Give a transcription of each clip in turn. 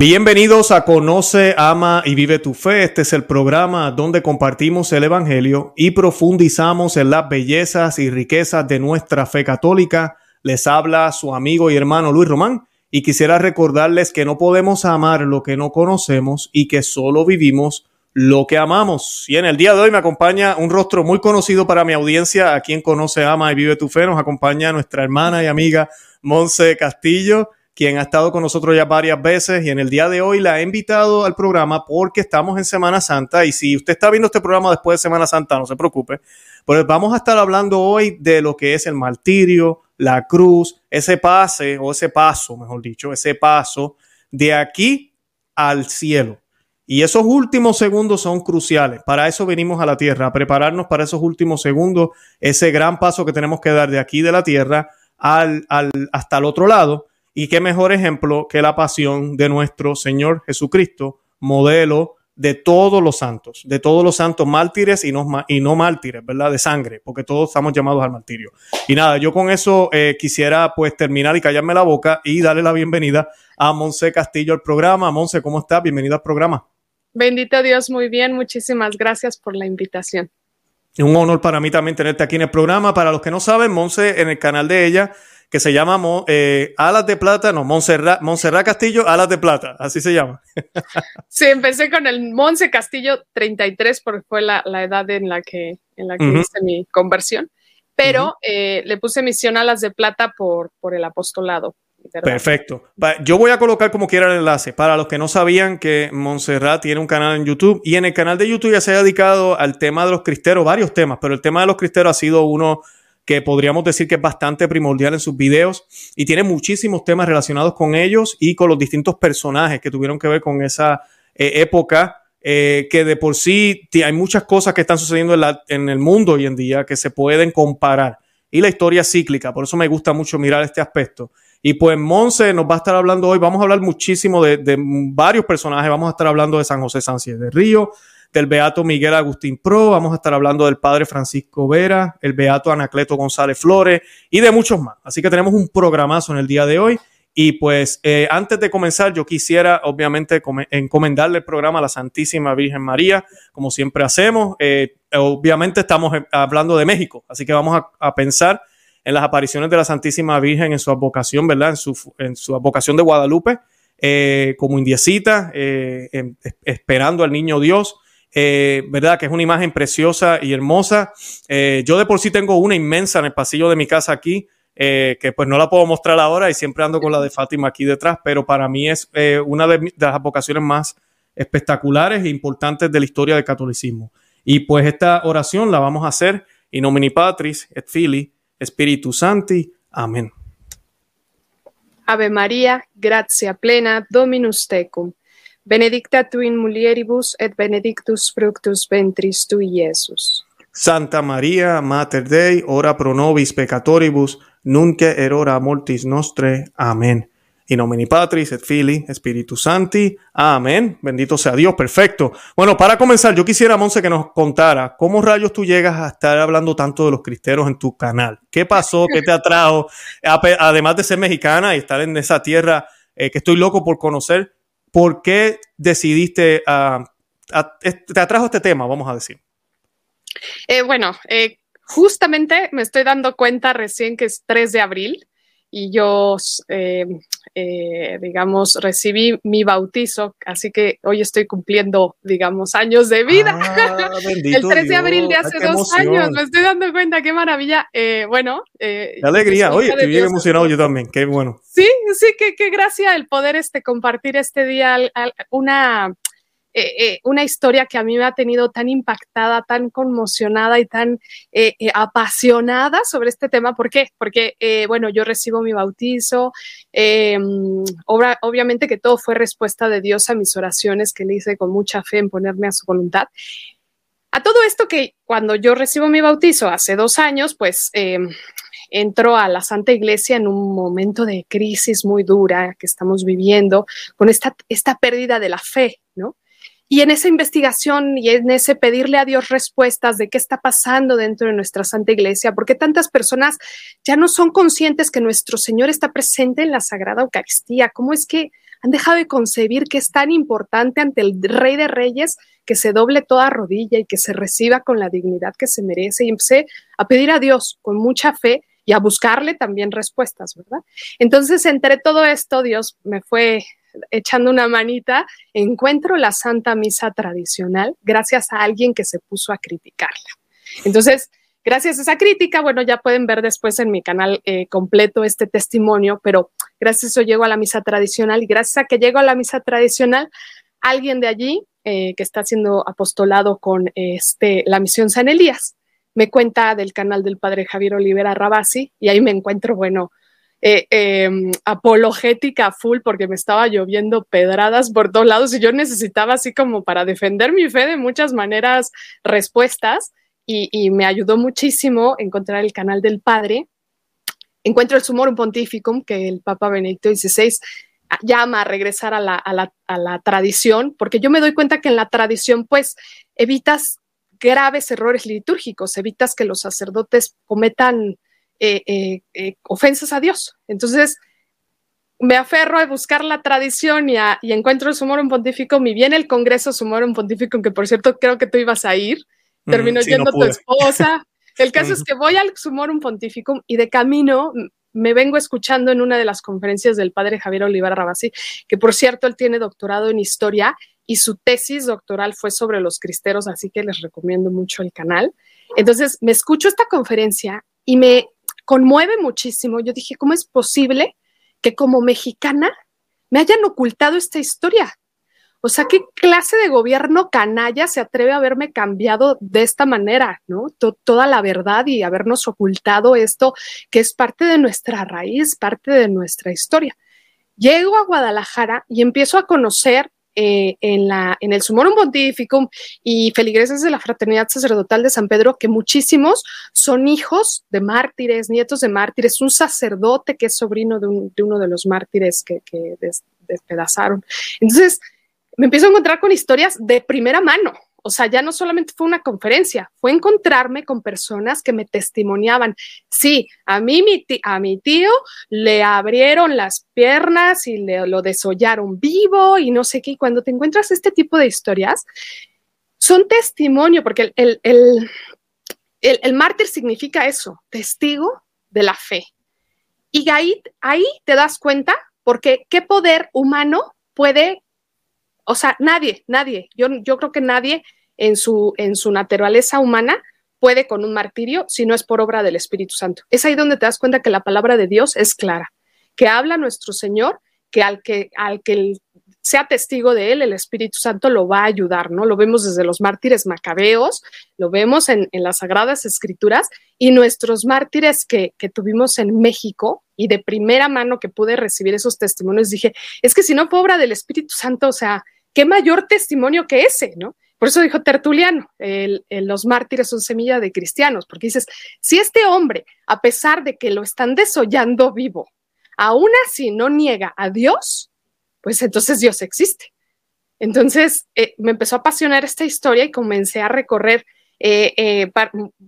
Bienvenidos a Conoce, Ama y Vive tu Fe. Este es el programa donde compartimos el Evangelio y profundizamos en las bellezas y riquezas de nuestra fe católica. Les habla su amigo y hermano Luis Román y quisiera recordarles que no podemos amar lo que no conocemos y que solo vivimos lo que amamos. Y en el día de hoy me acompaña un rostro muy conocido para mi audiencia, a quien conoce, ama y vive tu fe. Nos acompaña nuestra hermana y amiga Monse Castillo quien ha estado con nosotros ya varias veces y en el día de hoy la he invitado al programa porque estamos en Semana Santa y si usted está viendo este programa después de Semana Santa, no se preocupe, pues vamos a estar hablando hoy de lo que es el martirio, la cruz, ese pase o ese paso, mejor dicho, ese paso de aquí al cielo. Y esos últimos segundos son cruciales. Para eso venimos a la tierra, a prepararnos para esos últimos segundos, ese gran paso que tenemos que dar de aquí de la tierra al, al, hasta el otro lado y qué mejor ejemplo que la pasión de nuestro Señor Jesucristo, modelo de todos los santos, de todos los santos mártires y no, y no mártires, ¿verdad? De sangre, porque todos estamos llamados al martirio. Y nada, yo con eso eh, quisiera pues terminar y callarme la boca y darle la bienvenida a Monse Castillo al programa. Monse, ¿cómo estás? Bienvenida al programa. Bendito Dios, muy bien. Muchísimas gracias por la invitación. Un honor para mí también tenerte aquí en el programa. Para los que no saben, Monse en el canal de ella que se llama eh, Alas de Plata, no, Montserrat, Montserrat Castillo, Alas de Plata, así se llama. sí, empecé con el Monse Castillo 33 porque fue la, edad en la que, en la que hice mi conversión, pero eh, le puse misión Alas de Plata por, por el apostolado. Perfecto. Yo voy a colocar como quiera el enlace para los que no sabían que Montserrat tiene un canal en YouTube y en el canal de YouTube ya se ha dedicado al tema de los cristeros, varios temas, pero el tema de los cristeros ha sido uno que podríamos decir que es bastante primordial en sus videos y tiene muchísimos temas relacionados con ellos y con los distintos personajes que tuvieron que ver con esa eh, época. Eh, que de por sí hay muchas cosas que están sucediendo en, el mundo hoy en día que se pueden comparar. Y la historia cíclica, por eso me gusta mucho mirar este aspecto. Y pues Monse nos va a estar hablando hoy, vamos a hablar muchísimo de, de varios personajes, vamos a estar hablando de San José Sánchez de Río, del Beato Miguel Agustín Pro, vamos a estar hablando del Padre Francisco Vera, el Beato Anacleto González Flores y de muchos más. Así que tenemos un programazo en el día de hoy. Y pues eh, antes de comenzar, yo quisiera obviamente encomendarle el programa a la Santísima Virgen María, como siempre hacemos. Eh, obviamente estamos hablando de México, así que vamos a, pensar en las apariciones de la Santísima Virgen en su advocación, ¿verdad? En su, en su advocación de Guadalupe, eh, como indiecita, esperando al niño Dios. Eh, ¿verdad? Que es una imagen preciosa y hermosa. Eh, yo de por sí tengo una inmensa en el pasillo de mi casa aquí, eh, que pues no la puedo mostrar ahora y siempre ando con la de Fátima aquí detrás, pero para mí es una de, las vocaciones más espectaculares e importantes de la historia del catolicismo. Y pues esta oración la vamos a hacer in nomine Patris et Filii Spiritus Santi. Amén. Ave María, gracia plena, Dominus tecum benedicta tu in mulieribus et benedictus fructus ventris tui, Iesus. Santa María, Mater Dei, ora pro nobis peccatoribus, nunque erora mortis nostre. Amén. In nomine Patris et Filii, Spiritus Santi. Amén. Bendito sea Dios. Perfecto. Bueno, para comenzar, yo quisiera, Monse, que nos contara cómo rayos tú llegas a estar hablando tanto de los cristeros en tu canal. ¿Qué pasó? ¿Qué te atrajo? Además de ser mexicana y estar en esa tierra eh, que estoy loco por conocer, ¿por qué decidiste, uh, te atrajo este tema, vamos a decir? Eh, bueno, eh, justamente me estoy dando cuenta recién que es 3 de abril y yo, eh, eh, digamos, recibí mi bautizo, así que hoy estoy cumpliendo, digamos, años de vida. Ah, el 3 de abril de hace dos años, me estoy dando cuenta, qué maravilla. Eh, bueno. qué alegría, oye, estoy bien emocionado yo también, qué bueno. Sí, sí, qué, qué gracia el poder este, compartir este día una eh, eh, una historia que a mí me ha tenido tan impactada, tan conmocionada y tan eh, apasionada sobre este tema. ¿Por qué? Porque, bueno, yo recibo mi bautizo, em, obviamente que todo fue respuesta de Dios a mis oraciones que le hice con mucha fe en ponerme a su voluntad. A todo esto que cuando yo recibo mi bautizo hace dos años, pues em, entro a la Santa Iglesia en un momento de crisis muy dura que estamos viviendo, con esta, esta pérdida de la fe, ¿no? Y en esa investigación y en ese pedirle a Dios respuestas de qué está pasando dentro de nuestra Santa Iglesia, porque tantas personas ya no son conscientes que nuestro Señor está presente en la Sagrada Eucaristía, cómo es que han dejado de concebir que es tan importante ante el Rey de Reyes que se doble toda rodilla y que se reciba con la dignidad que se merece. Y empecé a pedir a Dios con mucha fe y a buscarle también respuestas, ¿verdad? Entonces, entre todo esto, Dios me fue echando una manita, encuentro la Santa Misa tradicional gracias a alguien que se puso a criticarla. Entonces, gracias a esa crítica, bueno, ya pueden ver después en mi canal eh, completo este testimonio, pero gracias a eso llego a la misa tradicional y gracias a que llego a la misa tradicional, alguien de allí eh, que está haciendo apostolado con este, la misión San Elías me cuenta del canal del padre Javier Olivera Rabasi y ahí me encuentro, bueno, eh, em, apologética full porque me estaba lloviendo pedradas por todos lados y yo necesitaba así como para defender mi fe de muchas maneras respuestas y, me ayudó muchísimo encontrar el canal del padre. Encuentro el Sumorum Pontificum que el Papa Benedicto XVI llama a regresar a la, a la, a la tradición, porque yo me doy cuenta que en la tradición pues evitas graves errores litúrgicos, evitas que los sacerdotes cometan eh, eh, eh, ofensas a Dios. Entonces, me aferro a buscar la tradición y, encuentro el Sumorum Pontificum y viene el Congreso Sumorum Pontificum, que por cierto creo que tú ibas a ir, mm, terminó yendo tu esposa. El caso es que voy al Sumorum Pontificum y de camino me vengo escuchando en una de las conferencias del padre Javier Olivar Rabasi, que por cierto él tiene doctorado en historia y su tesis doctoral fue sobre los cristeros, así que les recomiendo mucho el canal. Entonces, me escucho esta conferencia y me conmueve muchísimo. Yo dije, ¿cómo es posible que como mexicana me hayan ocultado esta historia? O sea, ¿qué clase de gobierno canalla se atreve a haberme cambiado de esta manera, ¿no? toda la verdad y habernos ocultado esto que es parte de nuestra raíz, parte de nuestra historia. Llego a Guadalajara y empiezo a conocer eh, en, la, en el Sumorum Pontificum y feligreses de la Fraternidad Sacerdotal de San Pedro, que muchísimos son hijos de mártires, nietos de mártires, un sacerdote que es sobrino de, uno de los mártires que, despedazaron. Entonces, me empiezo a encontrar con historias de primera mano, o sea, ya no solamente fue una conferencia, fue encontrarme con personas que me testimoniaban. Sí, a mí, mi a mi tío le abrieron las piernas y le, lo desollaron vivo y no sé qué. Y cuando te encuentras este tipo de historias, son testimonio, porque el, el, el, mártir significa eso, testigo de la fe. Y ahí, ahí te das cuenta, porque qué poder humano puede o sea, nadie, nadie, yo, yo creo que nadie en su, en su naturaleza humana puede con un martirio si no es por obra del Espíritu Santo. Es ahí donde te das cuenta que la palabra de Dios es clara, que habla nuestro Señor, que al que, al que sea testigo de él, el Espíritu Santo lo va a ayudar, ¿no? Lo vemos desde los mártires macabeos, lo vemos en, las Sagradas Escrituras y nuestros mártires que, que, tuvimos en México y de primera mano que pude recibir esos testimonios, dije, es que si no fue obra del Espíritu Santo, o sea, qué mayor testimonio que ese, ¿no? Por eso dijo Tertuliano, los mártires son semilla de cristianos, porque dices, si este hombre, a pesar de que lo están desollando vivo, aún así no niega a Dios, pues entonces Dios existe. Entonces eh, me empezó a apasionar esta historia y comencé a recorrer eh, eh,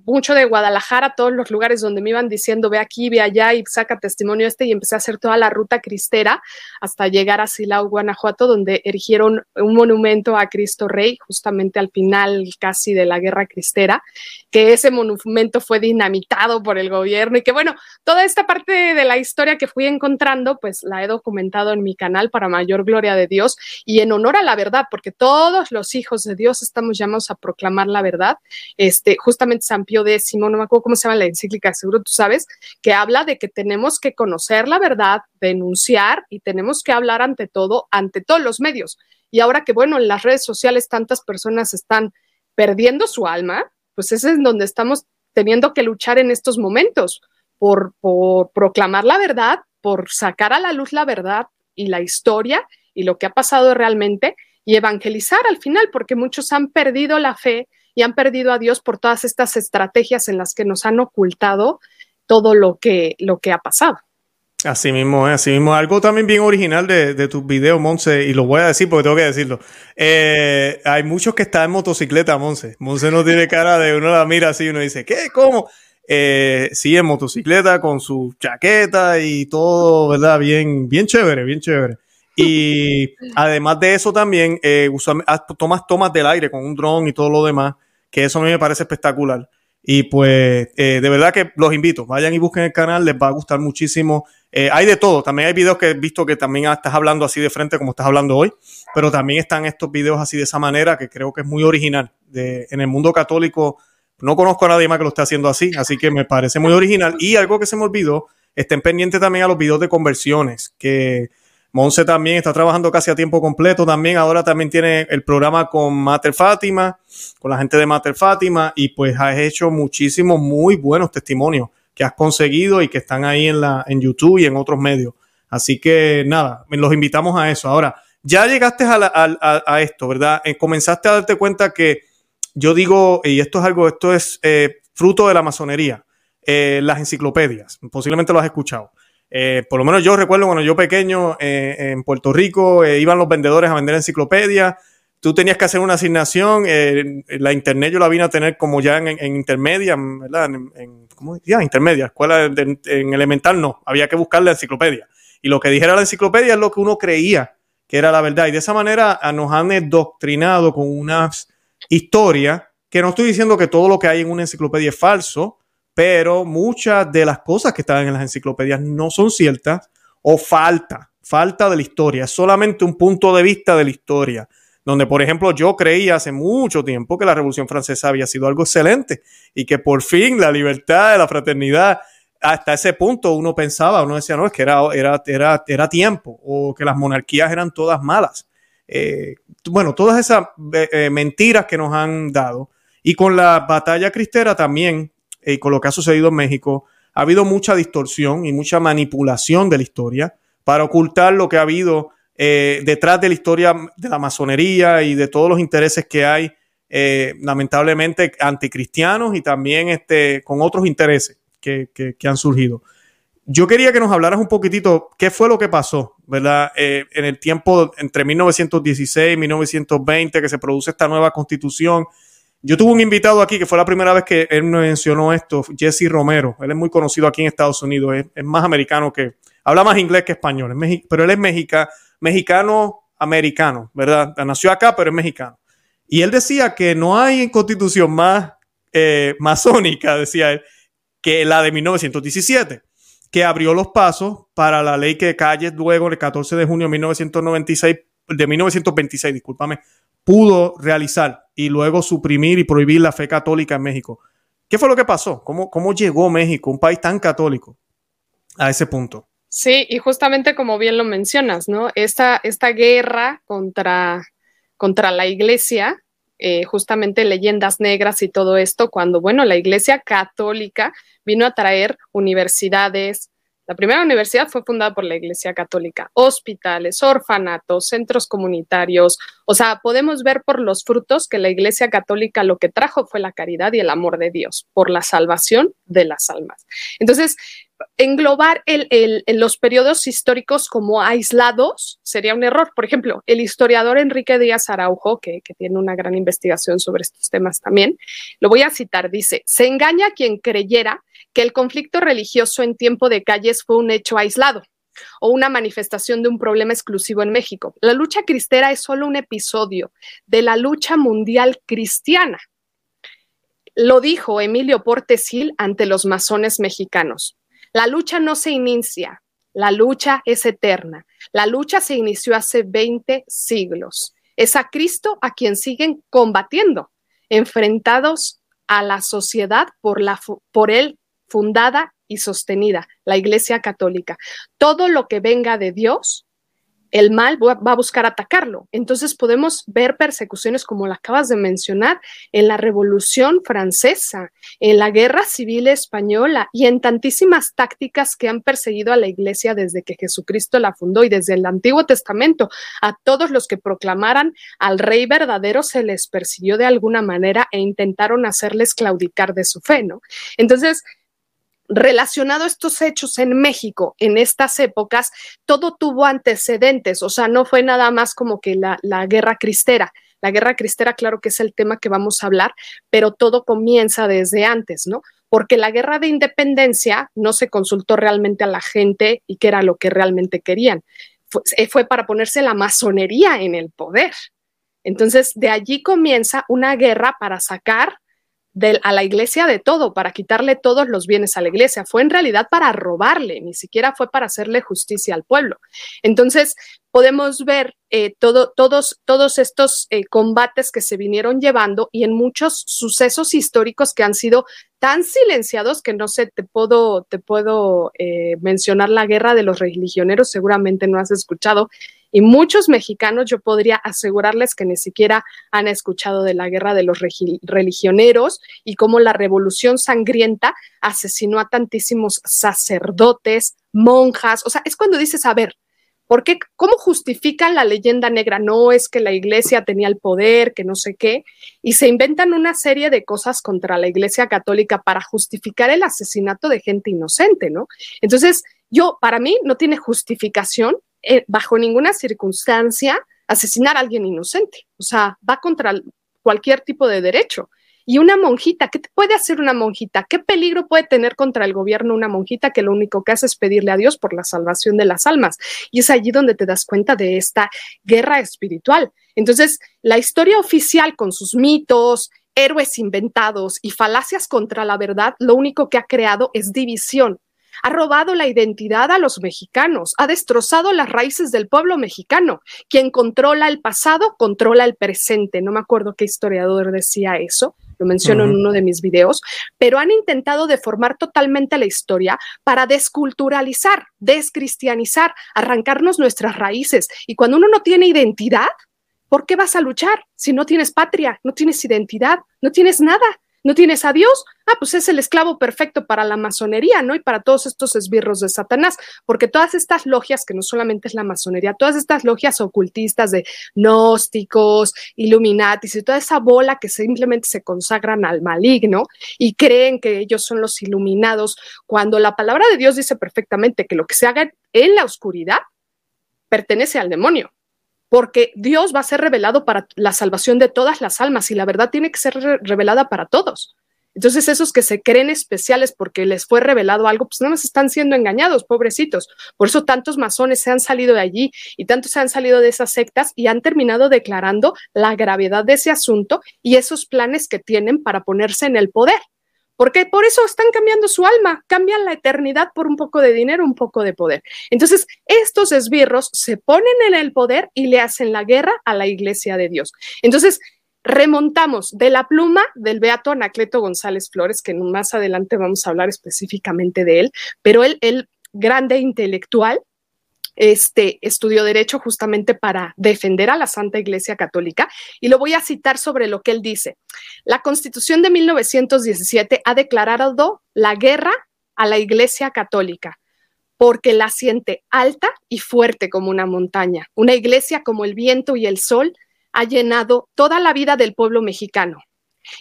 mucho de Guadalajara, todos los lugares donde me iban diciendo ve aquí, ve allá y saca testimonio este y empecé a hacer toda la ruta cristera hasta llegar a Silao, Guanajuato, donde erigieron un monumento a Cristo Rey, justamente al final casi de la guerra cristera, que ese monumento fue dinamitado por el gobierno y que bueno, toda esta parte de la historia que fui encontrando, pues la he documentado en mi canal para mayor gloria de Dios y en honor a la verdad, porque todos los hijos de Dios estamos llamados a proclamar la verdad este, justamente San Pío X, no me acuerdo cómo se llama la encíclica, seguro tú sabes, que habla de que tenemos que conocer la verdad, denunciar y tenemos que hablar ante todo, ante todos los medios. Y ahora que, bueno, en las redes sociales tantas personas están perdiendo su alma, pues ese es donde estamos teniendo que luchar en estos momentos por, por proclamar la verdad, por sacar a la luz la verdad y la historia y lo que ha pasado realmente y evangelizar al final, porque muchos han perdido la fe, y han perdido a Dios por todas estas estrategias en las que nos han ocultado todo lo que, lo que ha pasado. Así mismo, así mismo. Algo también bien original de, de tus videos, Monse, y lo voy a decir porque tengo que decirlo. Eh, hay muchos que están en motocicleta, Monse. Monse no tiene cara de uno la mira así y uno dice, ¿qué? ¿Cómo? Eh, sí, en motocicleta con su chaqueta y todo, ¿verdad? Bien, bien chévere, bien chévere. Y además de eso también, eh, ah, tomas tomas del aire con un dron y todo lo demás, que eso a mí me parece espectacular. Y pues eh, de verdad que los invito, vayan y busquen el canal, les va a gustar muchísimo. Eh, hay de todo, también hay videos que he visto que también estás hablando así de frente como estás hablando hoy, pero también están estos videos así de esa manera que creo que es muy original. De, en el mundo católico no conozco a nadie más que lo esté haciendo así, así que me parece muy original. Y algo que se me olvidó, estén pendientes también a los videos de conversiones, que Monse también está trabajando casi a tiempo completo también. Ahora también tiene el programa con Mater Fátima, con la gente de Mater Fátima, y pues has hecho muchísimos muy buenos testimonios que has conseguido y que están ahí en, la, en YouTube y en otros medios. Así que nada, los invitamos a eso. Ahora, ya llegaste a, esto, ¿verdad? Eh, comenzaste a darte cuenta que yo digo, y esto es algo, esto es eh, fruto de la masonería, eh, las enciclopedias, posiblemente lo has escuchado. Eh, por lo menos yo recuerdo cuando yo pequeño eh, en Puerto Rico eh, iban los vendedores a vender enciclopedias. Tú tenías que hacer una asignación. la internet yo la vine a tener como ya en, intermedia, ¿verdad? En, ¿Cómo decía? Intermedia. Escuela en elemental no. Había que buscar la enciclopedia. Y lo que dijera la enciclopedia es lo que uno creía que era la verdad. Y de esa manera nos han doctrinado con unas historias que no estoy diciendo que todo lo que hay en una enciclopedia es falso, pero muchas de las cosas que están en las enciclopedias no son ciertas o falta, falta de la historia, es solamente un punto de vista de la historia, donde por ejemplo yo creía hace mucho tiempo que la Revolución Francesa había sido algo excelente y que por fin la libertad, la fraternidad, hasta ese punto uno pensaba, uno decía, no, es que era, era, era, era tiempo o que las monarquías eran todas malas. Eh, bueno, todas esas eh, eh, mentiras que nos han dado. Y con la batalla cristera también y con lo que ha sucedido en México, ha habido mucha distorsión y mucha manipulación de la historia para ocultar lo que ha habido eh, detrás de la historia de la masonería y de todos los intereses que hay, eh, lamentablemente, anticristianos y también este, con otros intereses que, han surgido. Yo quería que nos hablaras un poquitito qué fue lo que pasó, ¿verdad? Eh, en el tiempo entre 1916 y 1920 que se produce esta nueva constitución yo tuve un invitado aquí que fue la primera vez que él mencionó esto, Jesse Romero. Él es muy conocido aquí en Estados Unidos, es, más americano que, habla más inglés que español, pero él es mexicano americano, ¿verdad? Nació acá, pero es mexicano. Y él decía que no hay constitución más eh, masónica, decía él, que la de 1917, que abrió los pasos para la ley que Calles luego, el 14 de junio de 1996, de 1926, discúlpame, pudo realizar y luego suprimir y prohibir la fe católica en México. ¿Qué fue lo que pasó? ¿Cómo, cómo llegó México, un país tan católico, a ese punto? Sí, y justamente como bien lo mencionas, ¿no? Esta, esta guerra contra, contra la iglesia, eh, justamente leyendas negras y todo esto, cuando, bueno, la iglesia católica vino a traer universidades, la primera universidad fue fundada por la Iglesia Católica, hospitales, orfanatos, centros comunitarios. O sea, podemos ver por los frutos que la Iglesia Católica lo que trajo fue la caridad y el amor de Dios por la salvación de las almas. Entonces, englobar los periodos históricos como aislados sería un error. Por ejemplo, el historiador Enrique Díaz Araujo, que, que, tiene una gran investigación sobre estos temas también, lo voy a citar, dice, se engaña quien creyera que el conflicto religioso en tiempo de calles fue un hecho aislado o una manifestación de un problema exclusivo en México. La lucha cristera es solo un episodio de la lucha mundial cristiana. Lo dijo Emilio Portes Gil ante los masones mexicanos. La lucha no se inicia, la lucha es eterna. La lucha se inició hace 20 siglos. Es a Cristo a quien siguen combatiendo, enfrentados a la sociedad por, por él fundada y sostenida, la Iglesia Católica. Todo lo que venga de Dios, el mal va a buscar atacarlo. Entonces podemos ver persecuciones como la acabas de mencionar en la Revolución Francesa, en la Guerra Civil Española y en tantísimas tácticas que han perseguido a la Iglesia desde que Jesucristo la fundó y desde el Antiguo Testamento. A todos los que proclamaran al Rey verdadero se les persiguió de alguna manera e intentaron hacerles claudicar de su fe, ¿no? Entonces, relacionado a estos hechos en México en estas épocas, todo tuvo antecedentes, o sea, no fue nada más como que la, guerra cristera. La guerra cristera, claro que es el tema que vamos a hablar, pero todo comienza desde antes, ¿no? Porque la guerra de independencia no se consultó realmente a la gente y qué era lo que realmente querían. eh, fue, para ponerse la masonería en el poder. Entonces, de allí comienza una guerra para sacar a la iglesia de todo, para quitarle todos los bienes a la iglesia. Fue en realidad para robarle, ni siquiera fue para hacerle justicia al pueblo. Entonces, podemos ver eh, todo, todos, todos estos eh, combates que se vinieron llevando y en muchos sucesos históricos que han sido tan silenciados que no sé, te puedo, te puedo eh, mencionar la guerra de los religioneros, seguramente no has escuchado. Y muchos mexicanos, yo podría asegurarles que ni siquiera han escuchado de la guerra de los religioneros y cómo la revolución sangrienta asesinó a tantísimos sacerdotes, monjas. O sea, es cuando dices, a ver, ¿Por qué? ¿Cómo justifican la leyenda negra? No es que la iglesia tenía el poder, que no sé qué, y se inventan una serie de cosas contra la iglesia católica para justificar el asesinato de gente inocente, ¿no? Entonces, yo, para mí, no tiene justificación eh, bajo ninguna circunstancia asesinar a alguien inocente. O sea, va contra cualquier tipo de derecho. Y una monjita, ¿qué puede hacer una monjita? ¿Qué peligro puede tener contra el gobierno una monjita que lo único que hace es pedirle a Dios por la salvación de las almas? Y es allí donde te das cuenta de esta guerra espiritual. Entonces, la historia oficial con sus mitos, héroes inventados y falacias contra la verdad, lo único que ha creado es división, ha robado la identidad a los mexicanos, ha destrozado las raíces del pueblo mexicano. Quien controla el pasado, controla el presente. No me acuerdo qué historiador decía eso, lo menciono en uno de mis videos, pero han intentado deformar totalmente la historia para desculturalizar, descristianizar, arrancarnos nuestras raíces. Y cuando uno no tiene identidad, ¿por qué vas a luchar si no tienes patria, no tienes identidad, no tienes nada? ¿No tienes a Dios? Ah, pues es el esclavo perfecto para la masonería, ¿no? Y para todos estos esbirros de Satanás, porque todas estas logias, que no solamente es la masonería, todas estas logias ocultistas de gnósticos, illuminatis y toda esa bola que simplemente se consagran al maligno y creen que ellos son los iluminados, cuando la palabra de Dios dice perfectamente que lo que se haga en la oscuridad pertenece al demonio porque Dios va a ser revelado para la salvación de todas las almas y la verdad tiene que ser revelada para todos. Entonces esos que se creen especiales porque les fue revelado algo, pues nada más están siendo engañados, pobrecitos. Por eso tantos masones se han salido de allí y tantos se han salido de esas sectas y han terminado declarando la gravedad de ese asunto y esos planes que tienen para ponerse en el poder porque por eso están cambiando su alma, cambian la eternidad por un poco de dinero, un poco de poder. Entonces, estos esbirros se ponen en el poder y le hacen la guerra a la iglesia de Dios. Entonces, remontamos de la pluma del beato Anacleto González Flores, que más adelante vamos a hablar específicamente de él, pero él, el grande intelectual, este, estudió derecho justamente para defender a la Santa Iglesia Católica y lo voy a citar sobre lo que él dice. La Constitución de 1917 ha declarado la guerra a la Iglesia Católica porque la siente alta y fuerte como una montaña. Una iglesia como el viento y el sol ha llenado toda la vida del pueblo mexicano.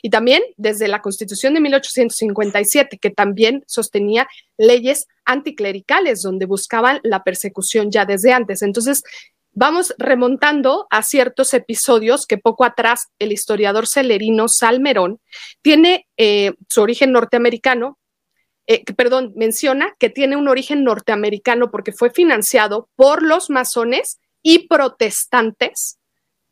Y también desde la Constitución de 1857, que también sostenía leyes anticlericales, donde buscaban la persecución ya desde antes. Entonces, vamos remontando a ciertos episodios que poco atrás el historiador celerino Salmerón tiene eh, su origen norteamericano, eh, perdón, menciona que tiene un origen norteamericano porque fue financiado por los masones y protestantes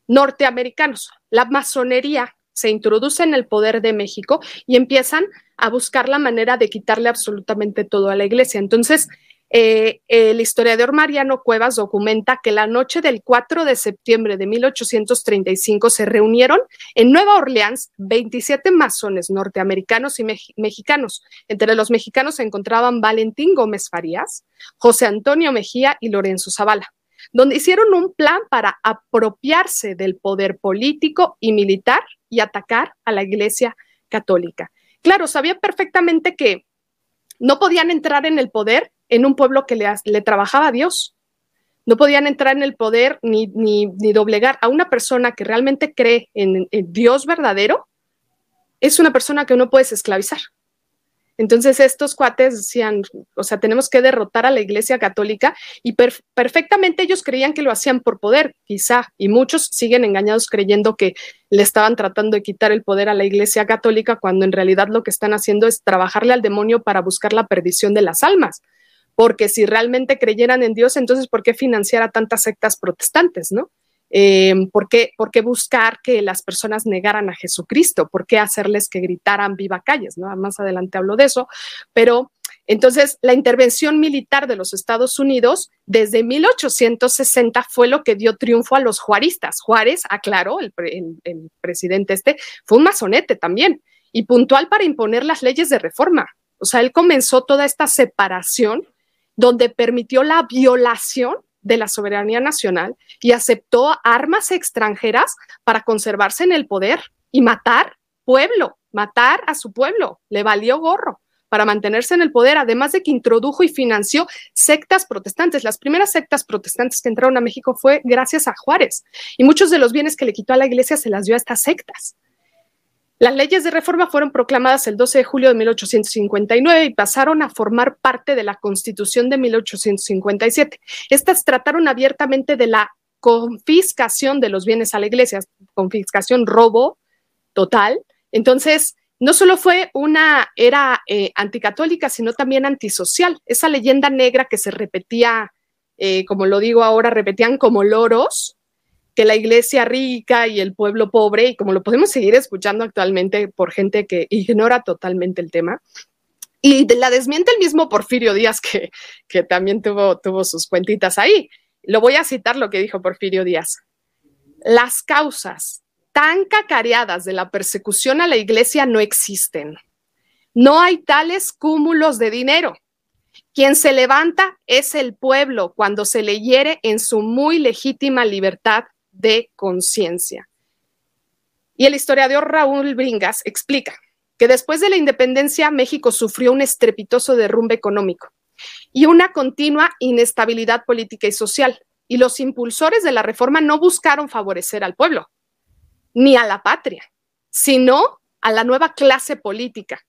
norteamericanos. La masonería se introduce en el poder de México y empiezan a buscar la manera de quitarle absolutamente todo a la iglesia. Entonces, eh, el historiador Mariano Cuevas documenta que la noche del 4 de septiembre de 1835 se reunieron en Nueva Orleans 27 masones norteamericanos y mexicanos. Entre los mexicanos se encontraban Valentín Gómez Farías, José Antonio Mejía y Lorenzo Zavala donde hicieron un plan para apropiarse del poder político y militar y atacar a la Iglesia Católica. Claro, sabía perfectamente que no podían entrar en el poder en un pueblo que le, trabajaba a Dios. No podían entrar en el poder ni, ni, doblegar a una persona que realmente cree en, en Dios verdadero. Es una persona que no puedes esclavizar. Entonces estos cuates decían, o sea, tenemos que derrotar a la Iglesia Católica y perfectamente ellos creían que lo hacían por poder, quizá, y muchos siguen engañados creyendo que le estaban tratando de quitar el poder a la Iglesia Católica cuando en realidad lo que están haciendo es trabajarle al demonio para buscar la perdición de las almas. porque si realmente creyeran en Dios, entonces ¿por qué financiar a tantas sectas protestantes, no? Eh, ¿por, qué, ¿por, qué, buscar que las personas negaran a Jesucristo? ¿Por qué hacerles que gritaran viva calles? ¿no? Más adelante hablo de eso, pero entonces la intervención militar de los Estados Unidos desde 1860 fue lo que dio triunfo a los juaristas. Juárez, aclaró, el, el presidente este, fue un masonete también y puntual para imponer las leyes de reforma. O sea, él comenzó toda esta separación donde permitió la violación de la soberanía nacional y aceptó armas extranjeras para conservarse en el poder y matar pueblo, matar a su pueblo. Le valió gorro para mantenerse en el poder, además de que introdujo y financió sectas protestantes. Las primeras sectas protestantes que entraron a México fue gracias a Juárez y muchos de los bienes que le quitó a la iglesia se las dio a estas sectas. Las leyes de reforma fueron proclamadas el 12 de julio de 1859 y pasaron a formar parte de la Constitución de 1857. Estas trataron abiertamente de la confiscación de los bienes a la iglesia, confiscación, robo total. Entonces, no solo fue una era eh, anticatólica, sino también antisocial. Esa leyenda negra que se repetía, eh, como lo digo ahora, repetían como loros, que la iglesia rica y el pueblo pobre, y como lo podemos seguir escuchando actualmente por gente que ignora totalmente el tema. Y la desmiente el mismo Porfirio Díaz, que, que también tuvo, tuvo sus cuentitas ahí. Lo voy a citar lo que dijo Porfirio Díaz. Las causas tan cacareadas de la persecución a la iglesia no existen. No hay tales cúmulos de dinero. Quien se levanta es el pueblo cuando se le hiere en su muy legítima libertad de conciencia. Y el historiador Raúl Bringas explica que después de la independencia México sufrió un estrepitoso derrumbe económico y una continua inestabilidad política y social. Y los impulsores de la reforma no buscaron favorecer al pueblo, ni a la patria, sino a la nueva clase política.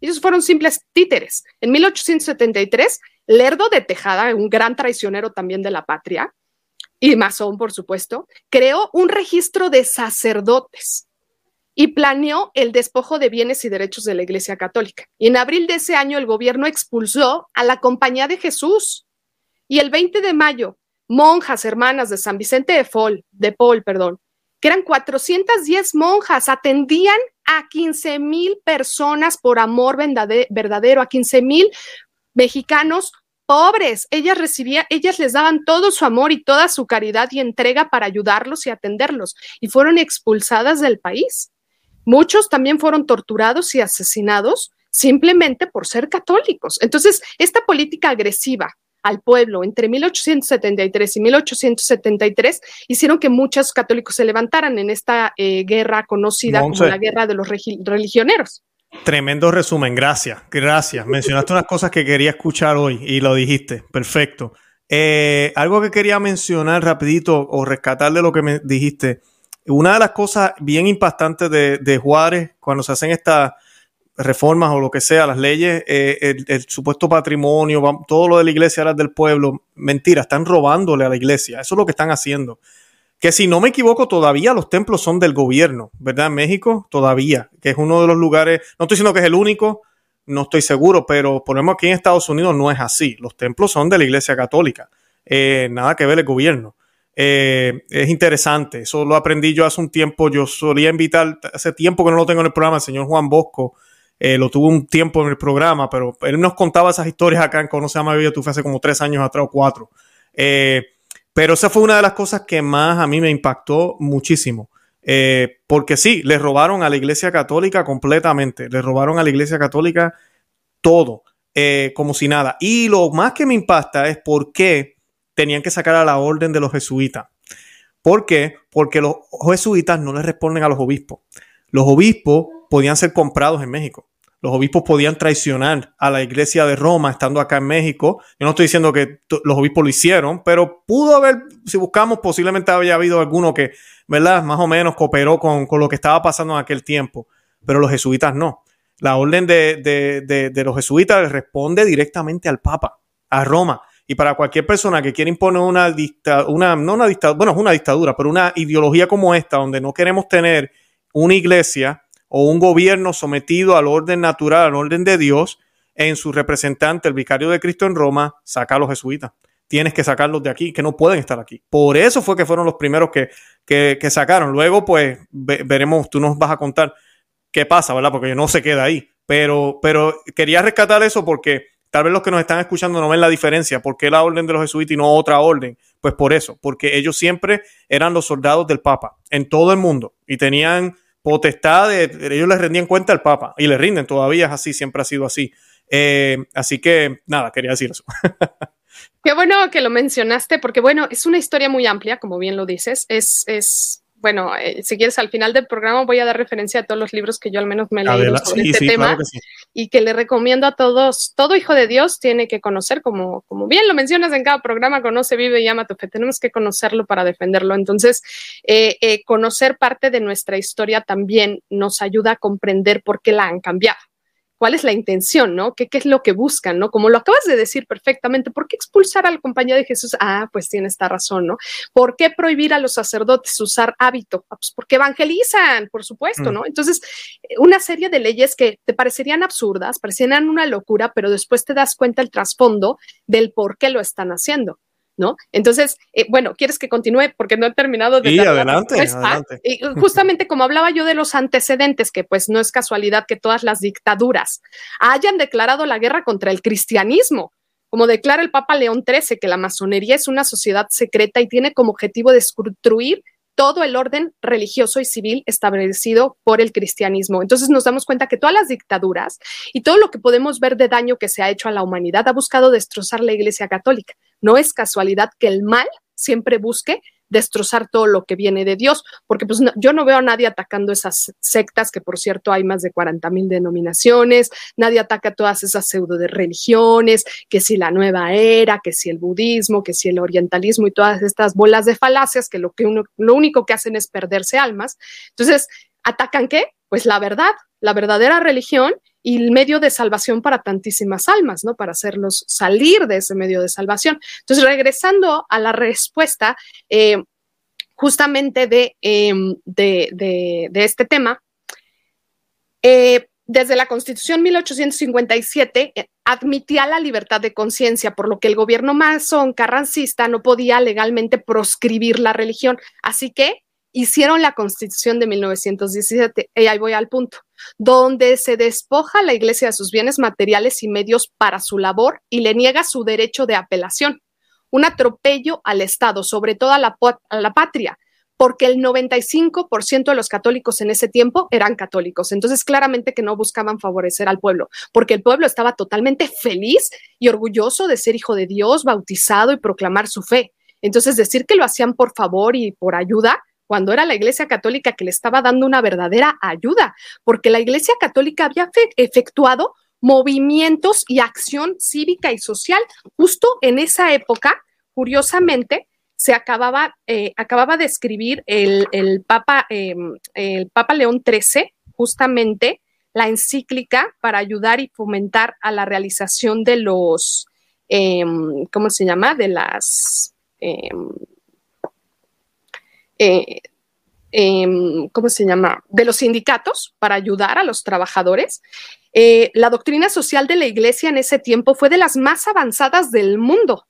Ellos fueron simples títeres. En 1873, Lerdo de Tejada, un gran traicionero también de la patria, y masón, por supuesto, creó un registro de sacerdotes y planeó el despojo de bienes y derechos de la Iglesia Católica. Y en abril de ese año el gobierno expulsó a la Compañía de Jesús. Y el 20 de mayo, monjas hermanas de San Vicente de Paul, de Paul, perdón, que eran 410 monjas, atendían a 15 mil personas por amor verdadero, a 15 mil mexicanos pobres. Ellas recibían, ellas les daban todo su amor y toda su caridad y entrega para ayudarlos y atenderlos y fueron expulsadas del país. Muchos también fueron torturados y asesinados simplemente por ser católicos. Entonces, esta política agresiva al pueblo entre 1873 y 1873 hicieron que muchos católicos se levantaran en esta eh, guerra conocida como la guerra de los religioneros. Tremendo resumen, gracias, gracias. Mencionaste unas cosas que quería escuchar hoy y lo dijiste, perfecto. Eh, algo que quería mencionar rapidito o rescatar de lo que me dijiste. Una de las cosas bien impactantes de, Juárez cuando se hacen estas reformas o lo que sea, las leyes, eh, el, supuesto patrimonio, todo lo de la iglesia era del pueblo, mentira, están robándole a la iglesia. Eso es lo que están haciendo que si no me equivoco, todavía los templos son del gobierno, ¿verdad? En México, todavía, que es uno de los lugares, no estoy diciendo que es el único, no estoy seguro, pero ejemplo aquí en Estados Unidos no es así. Los templos son de la Iglesia Católica, eh, nada que ver el gobierno. Eh, es interesante, eso lo aprendí yo hace un tiempo, yo solía invitar, hace tiempo que no lo tengo en el programa, el señor Juan Bosco, eh, lo tuvo un tiempo en el programa, pero él nos contaba esas historias acá en Conoce a María tú hace como tres años atrás o cuatro. Pero esa fue una de las cosas que más a mí me impactó muchísimo. Eh, porque sí, le robaron a la Iglesia Católica completamente. Le robaron a la Iglesia Católica todo, eh, como si nada. Y lo más que me impacta es por qué tenían que sacar a la orden de los jesuitas. ¿Por qué? Porque los jesuitas no le responden a los obispos. Los obispos podían ser comprados en México los obispos podían traicionar a la iglesia de Roma estando acá en México. Yo no estoy diciendo que los obispos lo hicieron, pero pudo haber, si buscamos, posiblemente había habido alguno que, ¿verdad? Más o menos cooperó con, lo que estaba pasando en aquel tiempo, pero los jesuitas no. La orden de, los jesuitas responde directamente al Papa, a Roma. Y para cualquier persona que quiera imponer una dictadura, una, no una dictadura, bueno, es una dictadura, pero una ideología como esta, donde no queremos tener una iglesia o un gobierno sometido al orden natural, al orden de Dios, en su representante, el vicario de Cristo en Roma, saca a los jesuitas. Tienes que sacarlos de aquí, que no pueden estar aquí. Por eso fue que fueron los primeros que, que, sacaron. Luego, pues, veremos, tú nos vas a contar qué pasa, ¿verdad? Porque no se queda ahí. Pero, pero quería rescatar eso porque tal vez los que nos están escuchando no ven la diferencia. ¿Por qué la orden de los jesuitas y no otra orden? Pues por eso, porque ellos siempre eran los soldados del Papa en todo el mundo y tenían potestad, de, ellos les rendían cuenta al Papa y le rinden, todavía es así, siempre ha sido así. Eh, así que nada, quería decir eso. Qué bueno que lo mencionaste, porque bueno, es una historia muy amplia, como bien lo dices, es, es bueno, eh, si quieres, al final del programa voy a dar referencia a todos los libros que yo al menos me he leído sobre este tema y que le recomiendo a todos, todo hijo de Dios tiene que conocer, como, como bien lo mencionas en cada programa, conoce, vive y ama tu fe, tenemos que conocerlo para defenderlo. Entonces, eh, eh, conocer parte de nuestra historia también nos ayuda a comprender por qué la han cambiado cuál es la intención, ¿no? ¿Qué, ¿Qué, es lo que buscan, ¿no? Como lo acabas de decir perfectamente, ¿por qué expulsar a la compañía de Jesús? Ah, pues tiene esta razón, ¿no? ¿Por qué prohibir a los sacerdotes usar hábito? Ah, pues porque evangelizan, por supuesto, mm. ¿no? Entonces, una serie de leyes que te parecerían absurdas, parecerían una locura, pero después te das cuenta el trasfondo del por qué lo están haciendo. ¿No? Entonces, eh, bueno, ¿quieres que continúe? Porque no he terminado de... Sí, adelante, adelante. Y justamente como hablaba yo de los antecedentes, que pues no es casualidad que todas las dictaduras hayan declarado la guerra contra el cristianismo, como declara el Papa León XIII, que la masonería es una sociedad secreta y tiene como objetivo destruir todo el orden religioso y civil establecido por el cristianismo. Entonces nos damos cuenta que todas las dictaduras y todo lo que podemos ver de daño que se ha hecho a la humanidad ha buscado destrozar la Iglesia Católica. No es casualidad que el mal siempre busque destrozar todo lo que viene de Dios, porque pues yo no veo a nadie atacando esas sectas, que por cierto hay más de 40 mil denominaciones, nadie ataca todas esas pseudo religiones, que si la nueva era, que si el budismo, que si el orientalismo y todas estas bolas de falacias que lo, que uno, lo único que hacen es perderse almas. Entonces, ¿atacan qué? Pues la verdad, la verdadera religión y el medio de salvación para tantísimas almas, ¿no? Para hacerlos salir de ese medio de salvación. Entonces, regresando a la respuesta eh, justamente em, de, de, este tema, eh, desde la Constitución 1857 eh, admitía la libertad de conciencia, por lo que el gobierno masón carrancista no podía legalmente proscribir la religión. Así que hicieron la Constitución de 1917, y ahí voy al punto, donde se despoja la Iglesia de sus bienes materiales y medios para su labor y le niega su derecho de apelación. Un atropello al Estado, sobre todo a la, a la patria, porque el 95% de los católicos en ese tiempo eran católicos. Entonces, claramente que no buscaban favorecer al pueblo, porque el pueblo estaba totalmente feliz y orgulloso de ser hijo de Dios, bautizado y proclamar su fe. Entonces, decir que lo hacían por favor y por ayuda, cuando era la Iglesia Católica que le estaba dando una verdadera ayuda, porque la Iglesia Católica había efectuado movimientos y acción cívica y social justo en esa época, curiosamente, se acababa, eh, acababa de escribir el, Papa, em, el Papa León XIII, justamente la encíclica para ayudar y fomentar a la realización de los, em, ¿cómo se llama? De las eh, em, ¿cómo se llama? De los sindicatos para ayudar a los trabajadores. Eh, la doctrina social de la iglesia en ese tiempo fue de las más avanzadas del mundo.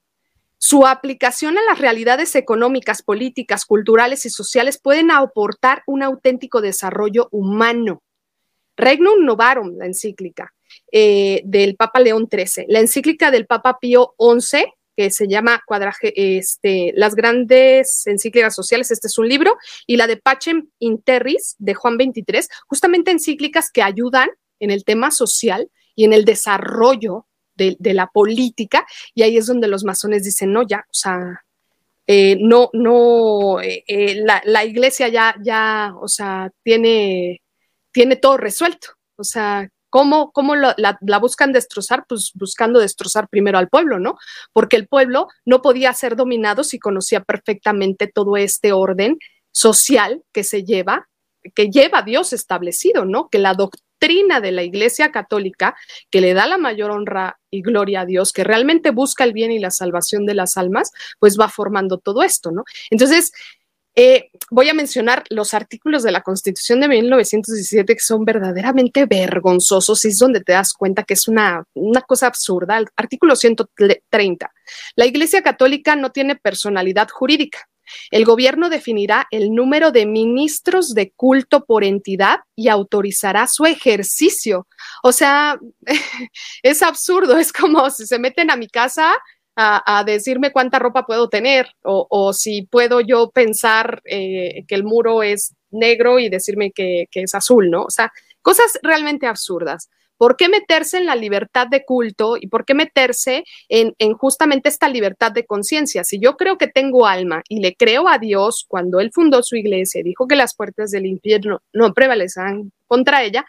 Su aplicación a las realidades económicas, políticas, culturales y sociales pueden aportar un auténtico desarrollo humano. Regnum Novarum, la encíclica eh, del Papa León XIII, la encíclica del Papa Pío XI, que se llama Cuadraje, este, Las grandes encíclicas sociales, este es un libro, y la de Pacem Interris de Juan 23, justamente encíclicas que ayudan en el tema social y en el desarrollo de, la política, y ahí es donde los masones dicen, no, ya, o sea, eh, no, no, eh, eh, la, la, iglesia ya, ya, o sea, tiene, tiene todo resuelto, o sea, ¿Cómo, cómo la, la, buscan destrozar? Pues buscando destrozar primero al pueblo, ¿no? Porque el pueblo no podía ser dominado si conocía perfectamente todo este orden social que se lleva, que lleva Dios establecido, ¿no? Que la doctrina de la Iglesia Católica, que le da la mayor honra y gloria a Dios, que realmente busca el bien y la salvación de las almas, pues va formando todo esto, ¿no? Entonces, Eh, voy a mencionar los artículos de la Constitución de 1917 que son verdaderamente vergonzosos y es donde te das cuenta que es una, una cosa absurda. El artículo 130. La Iglesia Católica no tiene personalidad jurídica. El gobierno definirá el número de ministros de culto por entidad y autorizará su ejercicio. O sea, es absurdo, es como si se meten a mi casa a, decirme cuánta ropa puedo tener o, si puedo yo pensar eh, que el muro es negro y decirme que, que es azul, ¿no? O sea, cosas realmente absurdas. ¿Por qué meterse en la libertad de culto y por qué meterse en, justamente esta libertad de conciencia? Si yo creo que tengo alma y le creo a Dios cuando Él fundó su iglesia y dijo que las puertas del infierno no prevalecerán contra ella,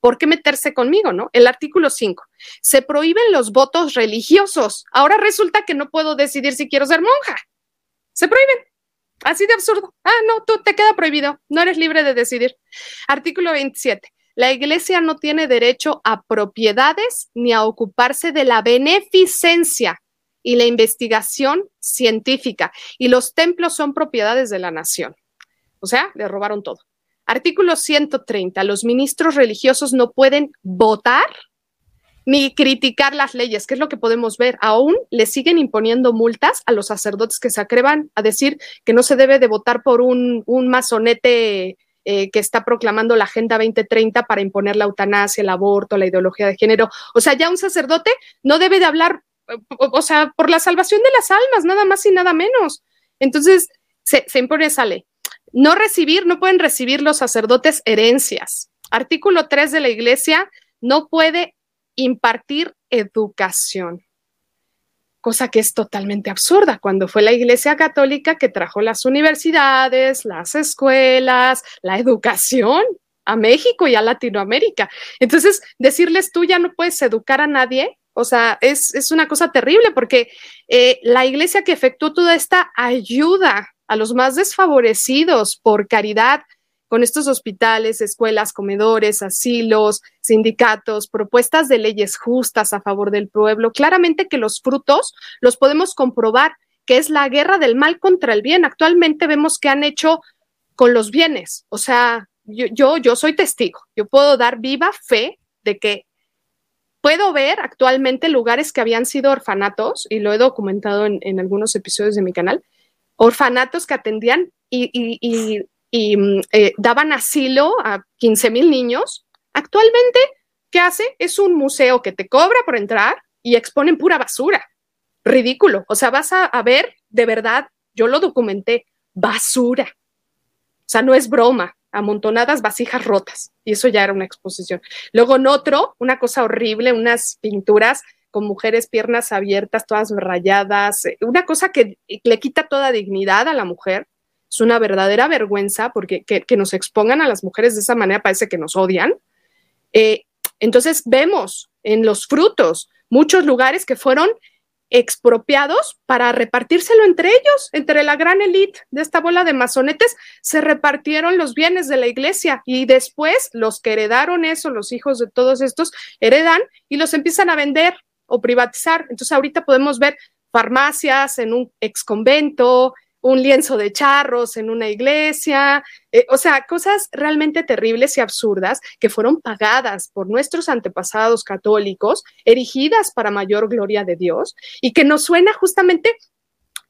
¿por qué meterse conmigo, no? El artículo 5. Se prohíben los votos religiosos. Ahora resulta que no puedo decidir si quiero ser monja. Se prohíben. Así de absurdo. Ah, no, tú te queda prohibido. No eres libre de decidir. Artículo 27. La iglesia no tiene derecho a propiedades ni a ocuparse de la beneficencia y la investigación científica. Y los templos son propiedades de la nación. O sea, le robaron todo. Artículo 130. Los ministros religiosos no pueden votar ni criticar las leyes, que es lo que podemos ver. Aún le siguen imponiendo multas a los sacerdotes que se atrevan a decir que no se debe de votar por un, un masonete eh, que está proclamando la Agenda 2030 para imponer la eutanasia, el aborto, la ideología de género. O sea, ya un sacerdote no debe de hablar, o, sea, por la salvación de las almas, nada más y nada menos. Entonces, se, se impone esa ley. No recibir, no pueden recibir los sacerdotes herencias. Artículo 3 de la Iglesia no puede impartir educación cosa que es totalmente absurda, cuando fue la Iglesia Católica que trajo las universidades, las escuelas, la educación a México y a Latinoamérica. Entonces, decirles tú ya no puedes educar a nadie, o sea, es, una cosa terrible porque eh, la Iglesia que efectuó toda esta ayuda a los más desfavorecidos por caridad, con estos hospitales, escuelas, comedores, asilos, sindicatos, propuestas de leyes justas a favor del pueblo, claramente que los frutos los podemos comprobar, que es la guerra del mal contra el bien. Actualmente vemos que han hecho con los bienes, o sea, yo, yo, soy testigo, yo puedo dar viva fe de que puedo ver actualmente lugares que habían sido orfanatos, y lo he documentado en, algunos episodios de mi canal, orfanatos que atendían y, y y mm, eh, daban asilo a 15 mil niños. Actualmente, ¿qué hace? Es un museo que te cobra por entrar y exponen pura basura. Ridículo. O sea, vas a, ver, de verdad, yo lo documenté, basura. O sea, no es broma, amontonadas vasijas rotas. Y eso ya era una exposición. Luego en otro, una cosa horrible, unas pinturas con mujeres piernas abiertas, todas rayadas, eh, una cosa que le quita toda dignidad a la mujer es una verdadera vergüenza porque que, nos expongan a las mujeres de esa manera parece que nos odian. Eh, entonces vemos en los frutos muchos lugares que fueron expropiados para repartírselo entre ellos, entre la gran élite de esta bola de masonetes, se repartieron los bienes de la iglesia y después los que heredaron eso, los hijos de todos estos, heredan y los empiezan a vender o privatizar. Entonces ahorita podemos ver farmacias en un ex convento, un lienzo de charros en una iglesia, eh, o sea, cosas realmente terribles y absurdas que fueron pagadas por nuestros antepasados católicos, erigidas para mayor gloria de Dios y que nos suena justamente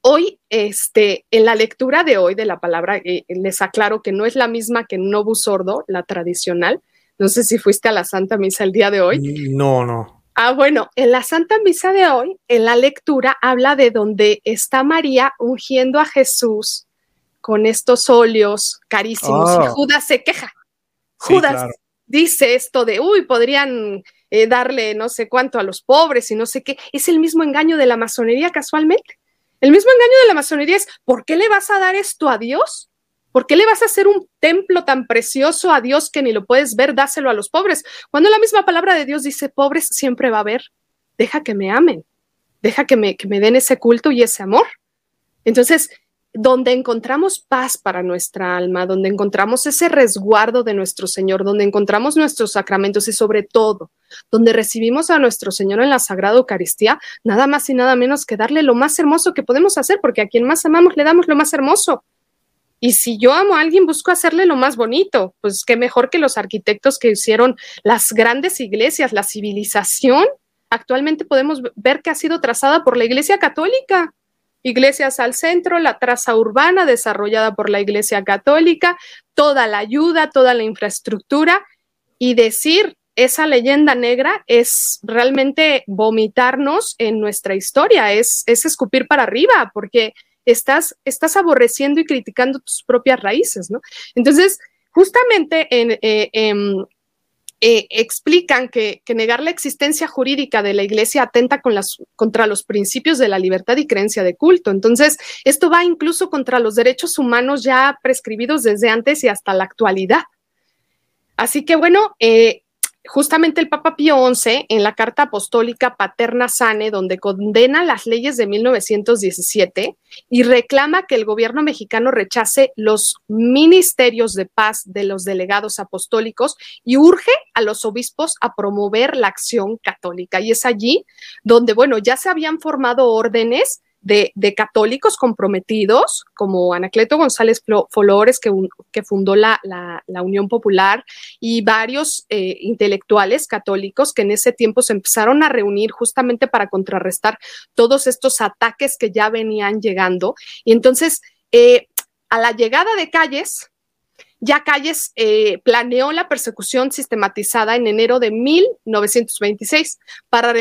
hoy, este, en la lectura de hoy de la palabra, eh, les aclaro que no es la misma que Novus Sordo, la tradicional. No sé si fuiste a la Santa Misa el día de hoy. No, no. Ah, bueno, en la Santa Misa de hoy, en la lectura, habla de donde está María ungiendo a Jesús con estos óleos carísimos y ah. Judas se queja. Judas dice esto de, uy, podrían eh, darle no sé cuánto a los pobres y no sé qué. Es el mismo engaño de la masonería casualmente. El mismo engaño de la masonería es, ¿por qué le vas a dar esto a Dios? ¿Por qué le vas a hacer un templo tan precioso a Dios que ni lo puedes ver? Dáselo a los pobres. Cuando la misma palabra de Dios dice, pobres siempre va a haber. Deja que me amen. Deja que me, que me den ese culto y ese amor. Entonces, donde encontramos paz para nuestra alma, donde encontramos ese resguardo de nuestro Señor, donde encontramos nuestros sacramentos y sobre todo, donde recibimos a nuestro Señor en la Sagrada Eucaristía, nada más y nada menos que darle lo más hermoso que podemos hacer, porque a quien más amamos le damos lo más hermoso, Y si yo amo a alguien, busco hacerle lo más bonito. Pues qué mejor que los arquitectos que hicieron las grandes iglesias, la civilización. Actualmente podemos ver que ha sido trazada por la Iglesia Católica. Iglesias al centro, la traza urbana desarrollada por la Iglesia Católica, toda la ayuda, toda la infraestructura y decir esa leyenda negra es realmente vomitarnos en nuestra historia, es, es escupir para arriba, porque estás, estás aborreciendo y criticando tus propias raíces, ¿no? Entonces, justamente en, eh, em, eh, explican que, negar la existencia jurídica de la iglesia atenta contra los principios de la libertad y creencia de culto. Entonces, esto va incluso contra los derechos humanos ya prescribidos desde antes y hasta la actualidad. Así que bueno, eh, justamente el Papa Pío XI en la Carta Apostólica Paterna Sane, donde condena las leyes de 1917 y reclama que el gobierno mexicano rechace los ministerios de paz de los delegados apostólicos y urge a los obispos a promover la acción católica. Y es allí donde, bueno, ya se habían formado órdenes de, católicos comprometidos, como Anacleto González Flores, que, fundó la, Unión Popular, y varios eh, intelectuales católicos que en ese tiempo se empezaron a reunir justamente para contrarrestar todos estos ataques que ya venían llegando. Y entonces, eh, a la llegada de Calles, ya Calles eh, planeó la persecución sistematizada en enero de 1926 para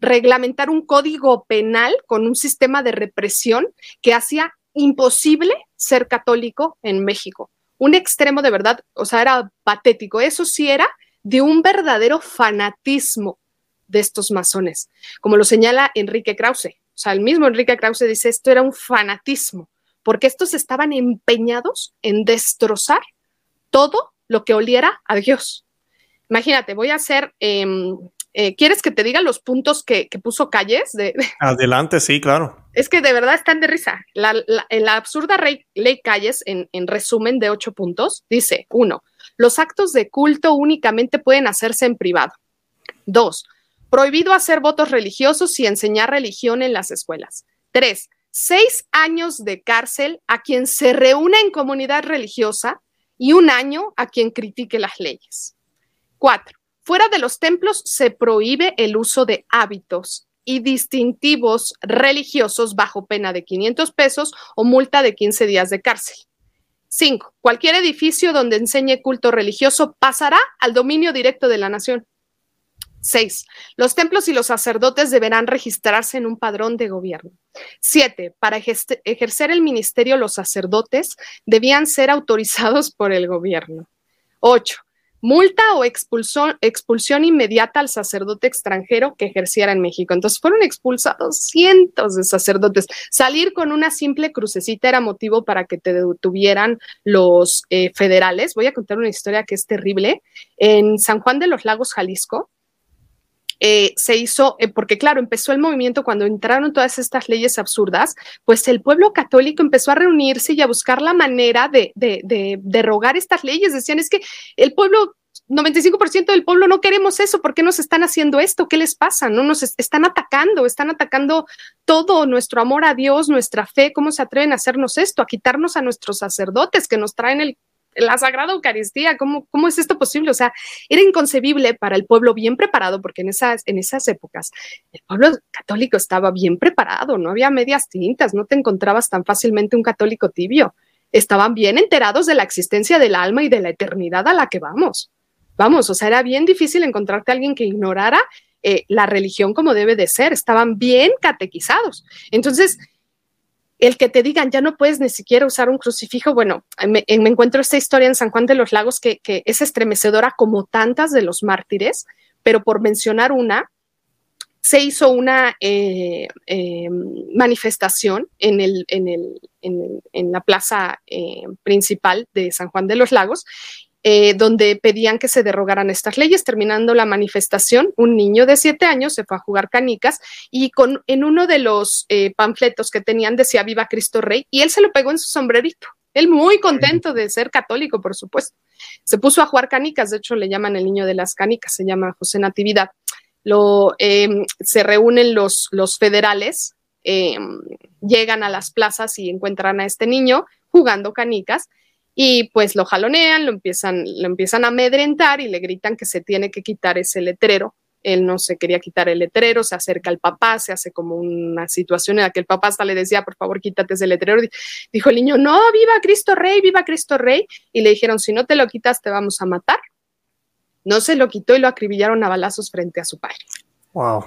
reglamentar un código penal con un sistema de represión que hacía imposible ser católico en México. Un extremo de verdad, o sea, era patético. Eso sí era de un verdadero fanatismo de estos masones, como lo señala Enrique Krause. O sea, el mismo Enrique Krause dice, esto era un fanatismo porque estos estaban empeñados en destrozar todo lo que oliera a Dios. Imagínate, voy a hacer, em, eh, ¿quieres que te diga los puntos que, puso Calles? De, Adelante, sí, claro. Es que de verdad están de risa. La, absurda ley Calles, en, en resumen de ocho puntos, dice, uno, los actos de culto únicamente pueden hacerse en privado. Dos, prohibido hacer votos religiosos y enseñar religión en las escuelas. Tres, seis años de cárcel a quien se reúna en comunidad religiosa y un año a quien critique las leyes. Cuatro, fuera de los templos se prohíbe el uso de hábitos y distintivos religiosos bajo pena de 500 pesos o multa de 15 días de cárcel. Cinco, cualquier edificio donde enseñe culto religioso pasará al dominio directo de la nación. 6. Los templos y los sacerdotes deberán registrarse en un padrón de gobierno. 7. Para ejercer el ministerio, los sacerdotes debían ser autorizados por el gobierno. 8. Multa o expulsión, inmediata al sacerdote extranjero que ejerciera en México. Entonces fueron expulsados cientos de sacerdotes. Salir con una simple crucecita era motivo para que te detuvieran los eh, federales. Voy a contar una historia que es terrible. En San Juan de los Lagos, Jalisco, eh, se hizo, eh, porque claro, empezó el movimiento cuando entraron todas estas leyes absurdas, pues el pueblo católico empezó a reunirse y a buscar la manera de, de, derogar estas leyes. Decían, es que el pueblo 95% del pueblo no queremos eso, ¿por qué nos están haciendo esto? ¿Qué les pasa? No nos están atacando, están atacando todo nuestro amor a Dios, nuestra fe, ¿cómo se atreven a hacernos esto? A quitarnos a nuestros sacerdotes que nos traen el la Sagrada Eucaristía, ¿cómo, ¿cómo es esto posible? O sea, era inconcebible para el pueblo bien preparado, porque en esas, en esas épocas el pueblo católico estaba bien preparado, no había medias tintas, no te encontrabas tan fácilmente un católico tibio. Estaban bien enterados de la existencia del alma y de la eternidad a la que vamos. Vamos, o sea, era bien difícil encontrarte a alguien que ignorara eh, la religión como debe de ser, estaban bien catequizados. Entonces, el que te digan ya no puedes ni siquiera usar un crucifijo, bueno, me, encuentro esta historia en San Juan de los Lagos que, es estremecedora como tantas de los mártires, pero por mencionar una, se hizo una eh, eh, manifestación en, el, en, el, en, la plaza eh, principal de San Juan de los Lagos eh, donde pedían que se derrogaran estas leyes. Terminando la manifestación, un niño de siete años se fue a jugar canicas y con, en uno de los eh, panfletos que tenían decía Viva Cristo Rey y él se lo pegó en su sombrerito. Él muy contento de ser católico, por supuesto. Se puso a jugar canicas, de hecho le llaman el niño de las canicas, se llama José Natividad. Lo, em, se reúnen los, federales em, llegan a las plazas y encuentran a este niño jugando canicas y pues lo jalonean, lo empiezan, lo empiezan a amedrentar y le gritan que se tiene que quitar ese letrero. Él no se quería quitar el letrero, se acerca al papá, se hace como una situación en la que el papá hasta le decía, por favor, quítate ese letrero. Dijo el niño, no, viva Cristo Rey, viva Cristo Rey. Y le dijeron, si no te lo quitas, te vamos a matar. No se lo quitó y lo acribillaron a balazos frente a su padre. Wow.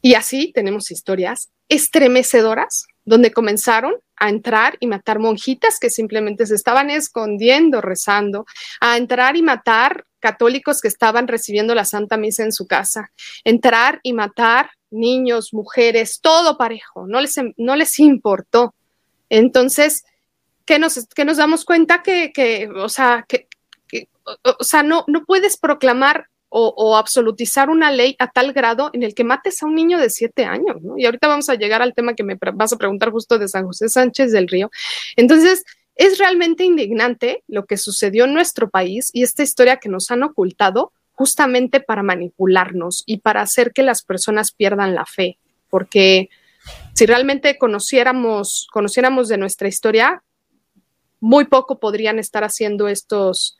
Y así tenemos historias estremecedoras donde comenzaron a entrar y matar monjitas que simplemente se estaban escondiendo, rezando, a entrar y matar católicos que estaban recibiendo la Santa Misa en su casa, entrar y matar niños, mujeres, todo parejo, no les, no les importó. Entonces, ¿qué nos, que nos damos cuenta que, que o sea, que, o, sea, no, no puedes proclamar o, absolutizar una ley a tal grado en el que mates a un niño de siete años, ¿no? Y ahorita vamos a llegar al tema que me vas a preguntar justo de San José Sánchez del Río. Entonces, es realmente indignante lo que sucedió en nuestro país y esta historia que nos han ocultado justamente para manipularnos y para hacer que las personas pierdan la fe, porque si realmente conociéramos, conociéramos de nuestra historia, muy poco podrían estar haciendo estos,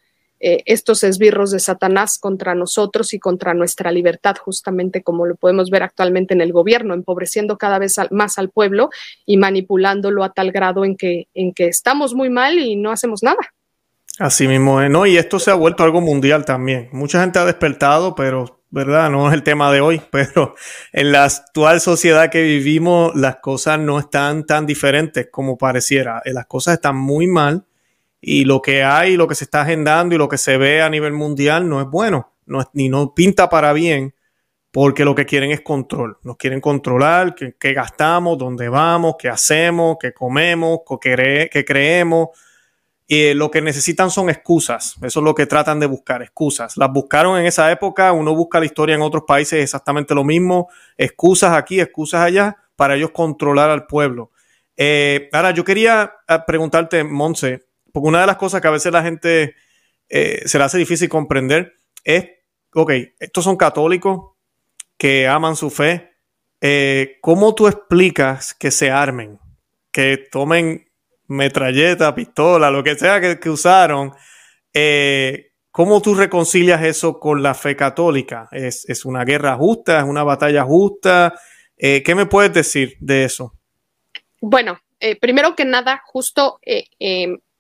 eh, estos esbirros de Satanás contra nosotros y contra nuestra libertad, justamente como lo podemos ver actualmente en el gobierno, empobreciendo cada vez más al pueblo y manipulándolo a tal grado en que, en que estamos muy mal y no hacemos nada. Así mismo, ¿no? Y esto se ha vuelto algo mundial también. Mucha gente ha despertado, pero, ¿verdad? No es el tema de hoy, pero en la actual sociedad que vivimos, las cosas no están tan diferentes como pareciera. Las cosas están muy mal y lo que hay, lo que se está agendando y lo que se ve a nivel mundial no es bueno, no ni no pinta para bien, porque lo que quieren es control. Nos quieren controlar qué, gastamos, dónde vamos, qué hacemos, qué comemos, qué, creemos. Y lo que necesitan son excusas. Eso es lo que tratan de buscar, excusas. Las buscaron en esa época, uno busca la historia en otros países exactamente lo mismo, excusas aquí, excusas allá, para ellos controlar al pueblo. Eh, ahora, yo quería eh, preguntarte, Monse, porque una de las cosas que a veces la gente eh, se le hace difícil comprender es, ok, estos son católicos que aman su fe. Eh, ¿Cómo tú explicas que se armen? Que tomen metralleta, pistola, lo que sea que, usaron. Eh, ¿Cómo tú reconcilias eso con la fe católica? ¿Es, ¿Es, una guerra justa? ¿Es una batalla justa? ¿Qué me puedes decir de eso? Bueno, primero que nada, justo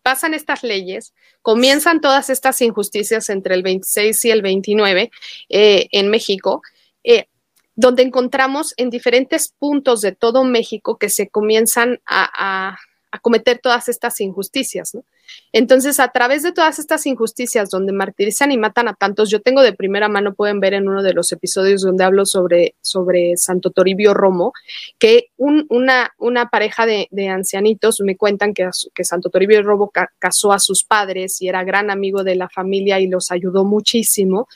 pasan estas leyes, comienzan todas estas injusticias entre el 26 y el 29 eh, en México, eh, donde encontramos en diferentes puntos de todo México que se comienzan a, a cometer todas estas injusticias. ¿no? Entonces, a través de todas estas injusticias donde martirizan y matan a tantos, yo tengo de primera mano, pueden ver en uno de los episodios donde hablo sobre, sobre Santo Toribio Romo, que una, una pareja de, ancianitos me cuentan que, que Santo Toribio Romo casó a sus padres y era gran amigo de la familia y los ayudó muchísimo.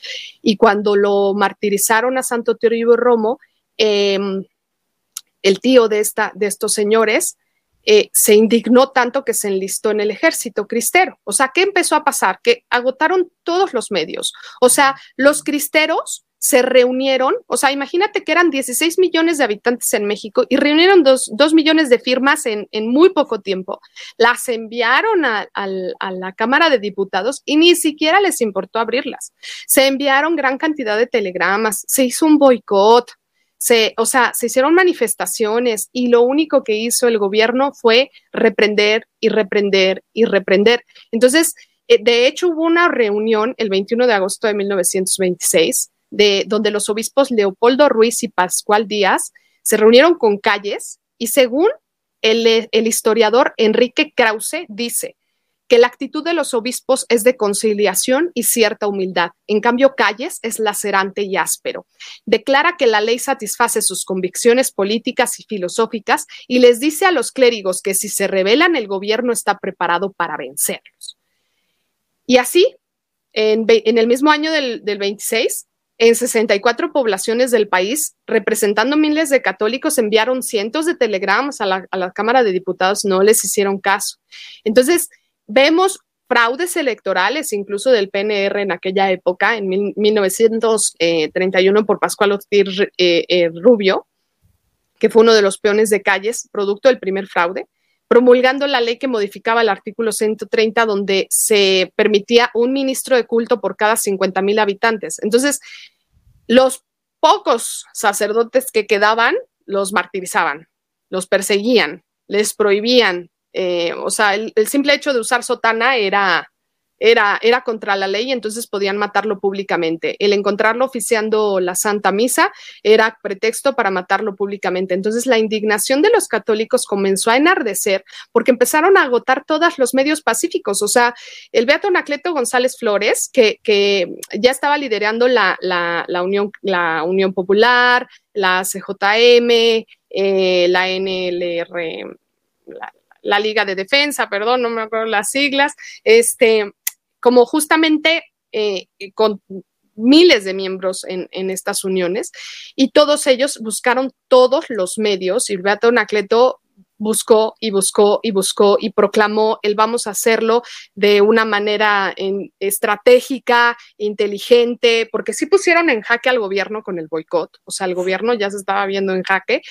Y cuando lo martirizaron a Santo Toribio Romo, em, el tío de, esta, de estos señores, eh, se indignó tanto que se enlistó en el ejército cristero. O sea, ¿qué empezó a pasar? Que agotaron todos los medios. O sea, los cristeros se reunieron, o sea, imagínate que eran 16 millones de habitantes en México y reunieron dos, millones de firmas en, muy poco tiempo. Las enviaron a, la Cámara de Diputados y ni siquiera les importó abrirlas. Se enviaron gran cantidad de telegramas, se hizo un boicot, se, o sea, se hicieron manifestaciones y lo único que hizo el gobierno fue reprender y reprender y reprender. Entonces, eh, de hecho, hubo una reunión el 21 de agosto de 1926, de, donde los obispos Leopoldo Ruiz y Pascual Díaz se reunieron con calles y según el, el historiador Enrique Krause dice, que la actitud de los obispos es de conciliación y cierta humildad. En cambio, Calles es lacerante y áspero. Declara que la ley satisface sus convicciones políticas y filosóficas y les dice a los clérigos que si se rebelan, el gobierno está preparado para vencerlos. Y así, en, el mismo año del, 26, en 64 poblaciones del país, representando miles de católicos, enviaron cientos de telegramas a la, a la Cámara de Diputados, no les hicieron caso. Entonces, Vemos fraudes electorales, incluso del PNR en aquella época, en 1931 por Pascual Ortiz eh, eh, Rubio, que fue uno de los peones de calles, producto del primer fraude, promulgando la ley que modificaba el artículo 130, donde se permitía un ministro de culto por cada 50 mil habitantes. Entonces, los pocos sacerdotes que quedaban los martirizaban, los perseguían, les prohibían. Eh, o sea, el, simple hecho de usar sotana era era, era contra la ley, entonces podían matarlo públicamente. El encontrarlo oficiando la Santa Misa era pretexto para matarlo públicamente. Entonces la indignación de los católicos comenzó a enardecer porque empezaron a agotar todos los medios pacíficos. O sea, el Beato Anacleto González Flores, que, ya estaba liderando la, la, la, Unión, la Unión Popular, la CJM, eh, la NLR, la Liga de Defensa, perdón, no me acuerdo las siglas, este, como justamente eh, con miles de miembros en, estas uniones y todos ellos buscaron todos los medios y Beato Anacleto buscó y buscó y buscó y proclamó el vamos a hacerlo de una manera estratégica, inteligente, porque sí pusieron en jaque al gobierno con el boicot, o sea, el gobierno ya se estaba viendo en jaque,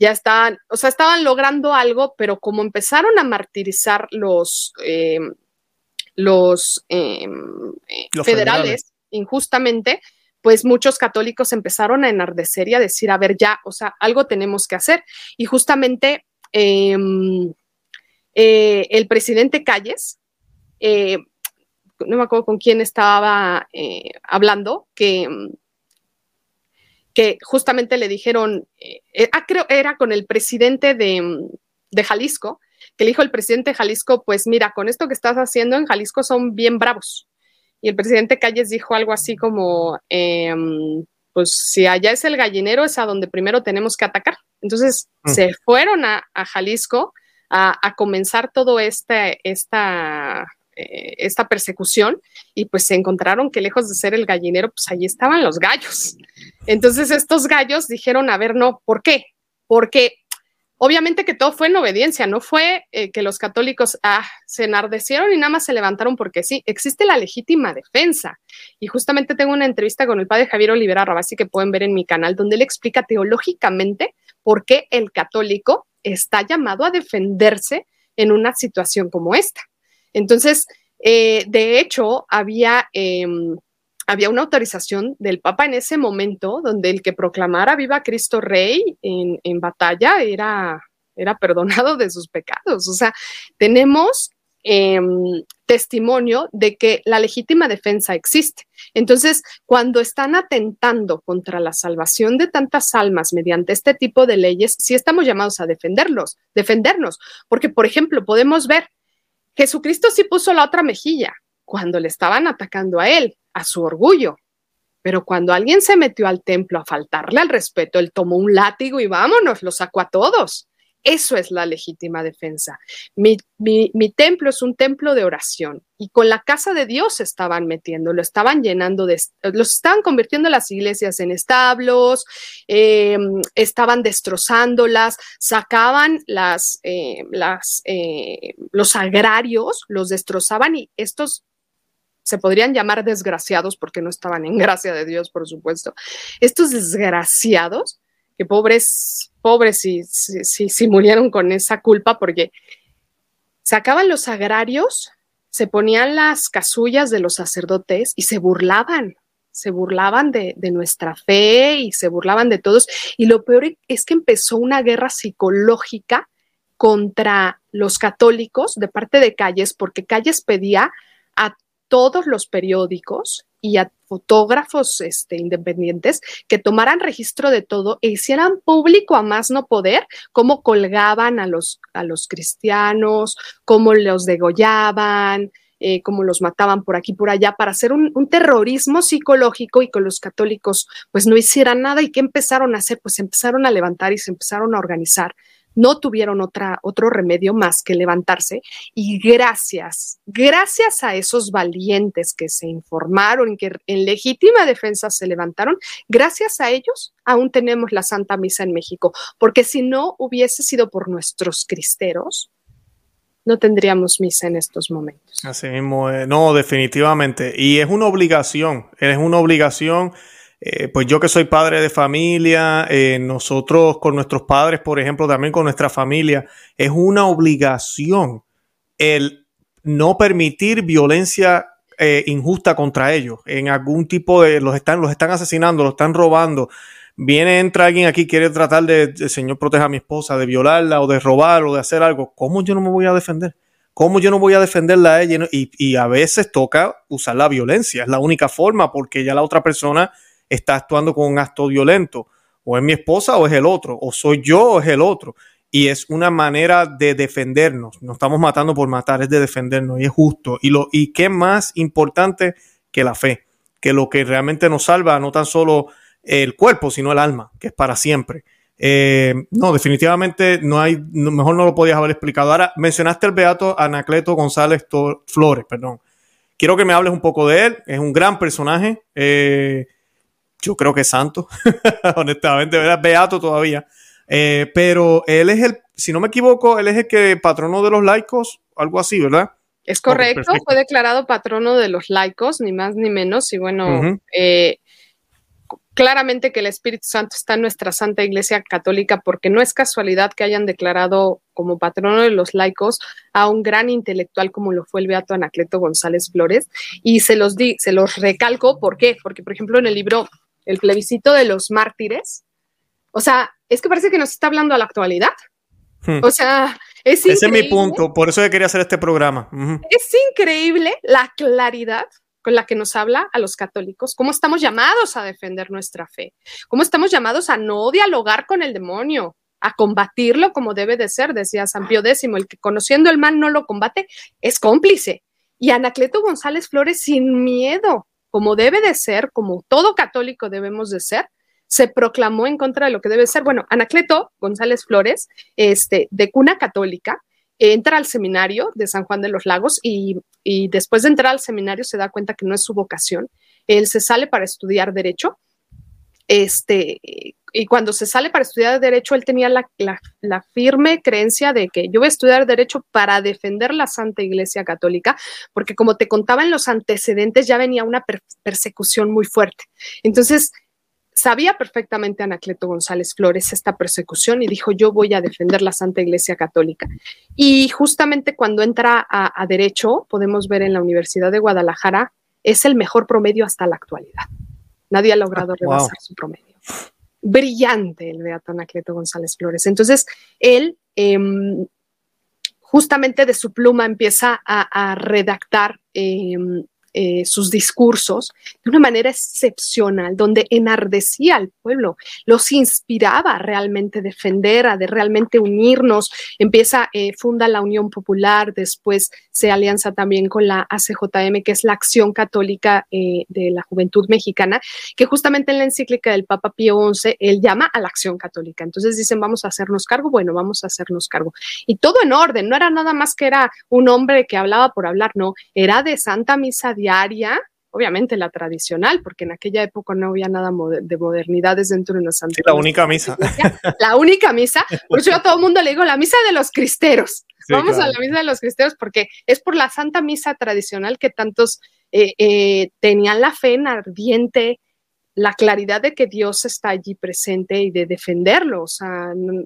ya estaban, o sea, estaban logrando algo, pero como empezaron a martirizar los, eh, los, em, eh, federales, injustamente, pues muchos católicos empezaron a enardecer y a decir, a ver, ya, o sea, algo tenemos que hacer. Y justamente em, eh, el presidente Calles, eh, no me acuerdo con quién estaba hablando, que, que justamente le dijeron, ah, creo era con el presidente de, de Jalisco, que le dijo el presidente de Jalisco, pues mira, con esto que estás haciendo en Jalisco son bien bravos. Y el presidente Calles dijo algo así como, em, pues si allá es el gallinero, es a donde primero tenemos que atacar. Entonces mm. se fueron a, Jalisco a, comenzar todo este, esta, eh, esta persecución y pues se encontraron que lejos de ser el gallinero, pues allí estaban los gallos. Entonces estos gallos dijeron, a ver, no, ¿por qué? Porque Obviamente que todo fue en obediencia, no fue eh, que los católicos ah, se enardecieron y nada más se levantaron porque sí, existe la legítima defensa. Y justamente tengo una entrevista con el padre Javier Olivera Rabasi que pueden ver en mi canal, donde él explica teológicamente por qué el católico está llamado a defenderse en una situación como esta. Entonces, eh, de hecho, había... Em, había una autorización del Papa en ese momento donde el que proclamara viva Cristo Rey en, batalla era, era perdonado de sus pecados. O sea, tenemos em, testimonio de que la legítima defensa existe. Entonces, cuando están atentando contra la salvación de tantas almas mediante este tipo de leyes, sí estamos llamados a defenderlos, defendernos, porque, por ejemplo, podemos ver, Jesucristo sí puso la otra mejilla cuando le estaban atacando a él, a su orgullo. Pero cuando alguien se metió al templo a faltarle al respeto, él tomó un látigo y vámonos, lo sacó a todos. Eso es la legítima defensa. Mi, templo es un templo de oración y con la casa de Dios se estaban metiendo, lo estaban llenando de, los estaban convirtiendo las iglesias en establos, em, estaban destrozándolas, sacaban las, eh, las, eh, los agrarios, los destrozaban y estos se podrían llamar desgraciados porque no estaban en gracia de Dios, por supuesto. Estos desgraciados, que pobres, pobres si, si, murieron con esa culpa porque sacaban los agrarios, se ponían las casullas de los sacerdotes y se burlaban, se burlaban de, de, nuestra fe y se burlaban de todos. Y lo peor es que empezó una guerra psicológica contra los católicos de parte de Calles, porque Calles pedía a todos los periódicos y a fotógrafos este, independientes que tomaran registro de todo e hicieran público a más no poder cómo colgaban a los, a los cristianos, cómo los degollaban, eh, cómo los mataban por aquí, por allá, para hacer un, terrorismo psicológico y con los católicos pues no hicieran nada. Y qué empezaron a hacer, pues empezaron a levantar y se empezaron a organizar no tuvieron otra, otro remedio más que levantarse y gracias, gracias a esos valientes que se informaron, que en legítima defensa se levantaron, gracias a ellos aún tenemos la Santa Misa en México, porque si no hubiese sido por nuestros cristeros, no tendríamos misa en estos momentos. Así mismo, eh, no, definitivamente. Y es una obligación, es una obligación eh, pues yo que soy padre de familia, eh, nosotros con nuestros padres, por ejemplo, también con nuestra familia, es una obligación el no permitir violencia eh, injusta contra ellos. En algún tipo de, los están, los están asesinando, los están robando. Viene, entra alguien aquí, quiere tratar de, Señor, proteja a mi esposa, de violarla o de robar o de hacer algo. ¿Cómo yo no me voy a defender? ¿Cómo yo no voy a defenderla a ella? Y, y a veces toca usar la violencia. Es la única forma porque ya la otra persona está actuando con un acto violento. O es mi esposa o es el otro, o soy yo o es el otro. Y es una manera de defendernos. No estamos matando por matar, es de defendernos y es justo. Y, lo, y qué más importante que la fe, que lo que realmente nos salva no tan solo el cuerpo, sino el alma, que es para siempre. Eh, no, definitivamente no hay, mejor no lo podías haber explicado. Ahora, mencionaste el beato Anacleto González Flores, perdón. Quiero que me hables un poco de él. Es un gran personaje. Eh, yo creo que es santo, honestamente, ¿verdad? Beato todavía. Eh, pero él es el, si no me equivoco, él es el que patrono de los laicos, algo así, ¿verdad? Es correcto, fue declarado patrono de los laicos, ni más ni menos, y bueno, eh, claramente que el Espíritu Santo está en nuestra Santa Iglesia Católica, porque no es casualidad que hayan declarado como patrono de los laicos a un gran intelectual como lo fue el Beato Anacleto González Flores, y se los di, se los recalco, ¿por qué? Porque, por ejemplo, en el libro el plebiscito de los mártires. O sea, es que parece que nos está hablando a la actualidad. Hmm. O sea, es Ese es mi punto, por eso yo quería hacer este programa. Es increíble la claridad con la que nos habla a los católicos, cómo estamos llamados a defender nuestra fe, cómo estamos llamados a no dialogar con el demonio, a combatirlo como debe de ser, decía San Pío X, el que conociendo el mal no lo combate es cómplice. Y Anacleto González Flores sin miedo como debe de ser, como todo católico debemos de ser, se proclamó en contra de lo que debe ser. Bueno, Anacleto González Flores, este, de cuna católica, entra al seminario de San Juan de los Lagos y, y, después de entrar al seminario se da cuenta que no es su vocación. Él se sale para estudiar derecho. Este, y cuando se sale para estudiar Derecho, él tenía la, firme creencia de que yo voy a estudiar Derecho para defender la Santa Iglesia Católica, porque como te contaba en los antecedentes, ya venía una persecución muy fuerte. Entonces, sabía perfectamente Anacleto González Flores esta persecución y dijo, yo voy a defender la Santa Iglesia Católica. Y justamente cuando entra a, Derecho, podemos ver en la Universidad de Guadalajara, es el mejor promedio hasta la actualidad. Nadie ha logrado ah, rebasar su promedio brillante el Beato Anacleto González Flores. Entonces, él em, justamente de su pluma empieza a, redactar em, eh, sus discursos de una manera excepcional, donde enardecía al pueblo, los inspiraba a realmente defender, a de realmente unirnos. Empieza, eh, funda la Unión Popular, después se alianza también con la ACJM, que es la Acción Católica eh, de la Juventud Mexicana, que justamente en la encíclica del Papa Pío XI, él llama a la Acción Católica. Entonces dicen, vamos a hacernos cargo, bueno, vamos a hacernos cargo. Y todo en orden, no era nada más que era un hombre que hablaba por hablar, no, era de Santa Misa diaria, obviamente la tradicional, porque en aquella época no había nada de modernidades dentro de una santa. la única misa. La única misa. Por eso yo a todo el mundo le digo la misa de los cristeros. Vamos a la misa de los cristeros porque es por la santa misa tradicional que tantos eh, eh, tenían la fe en ardiente, la claridad de que Dios está allí presente y de defenderlo. O sea, no,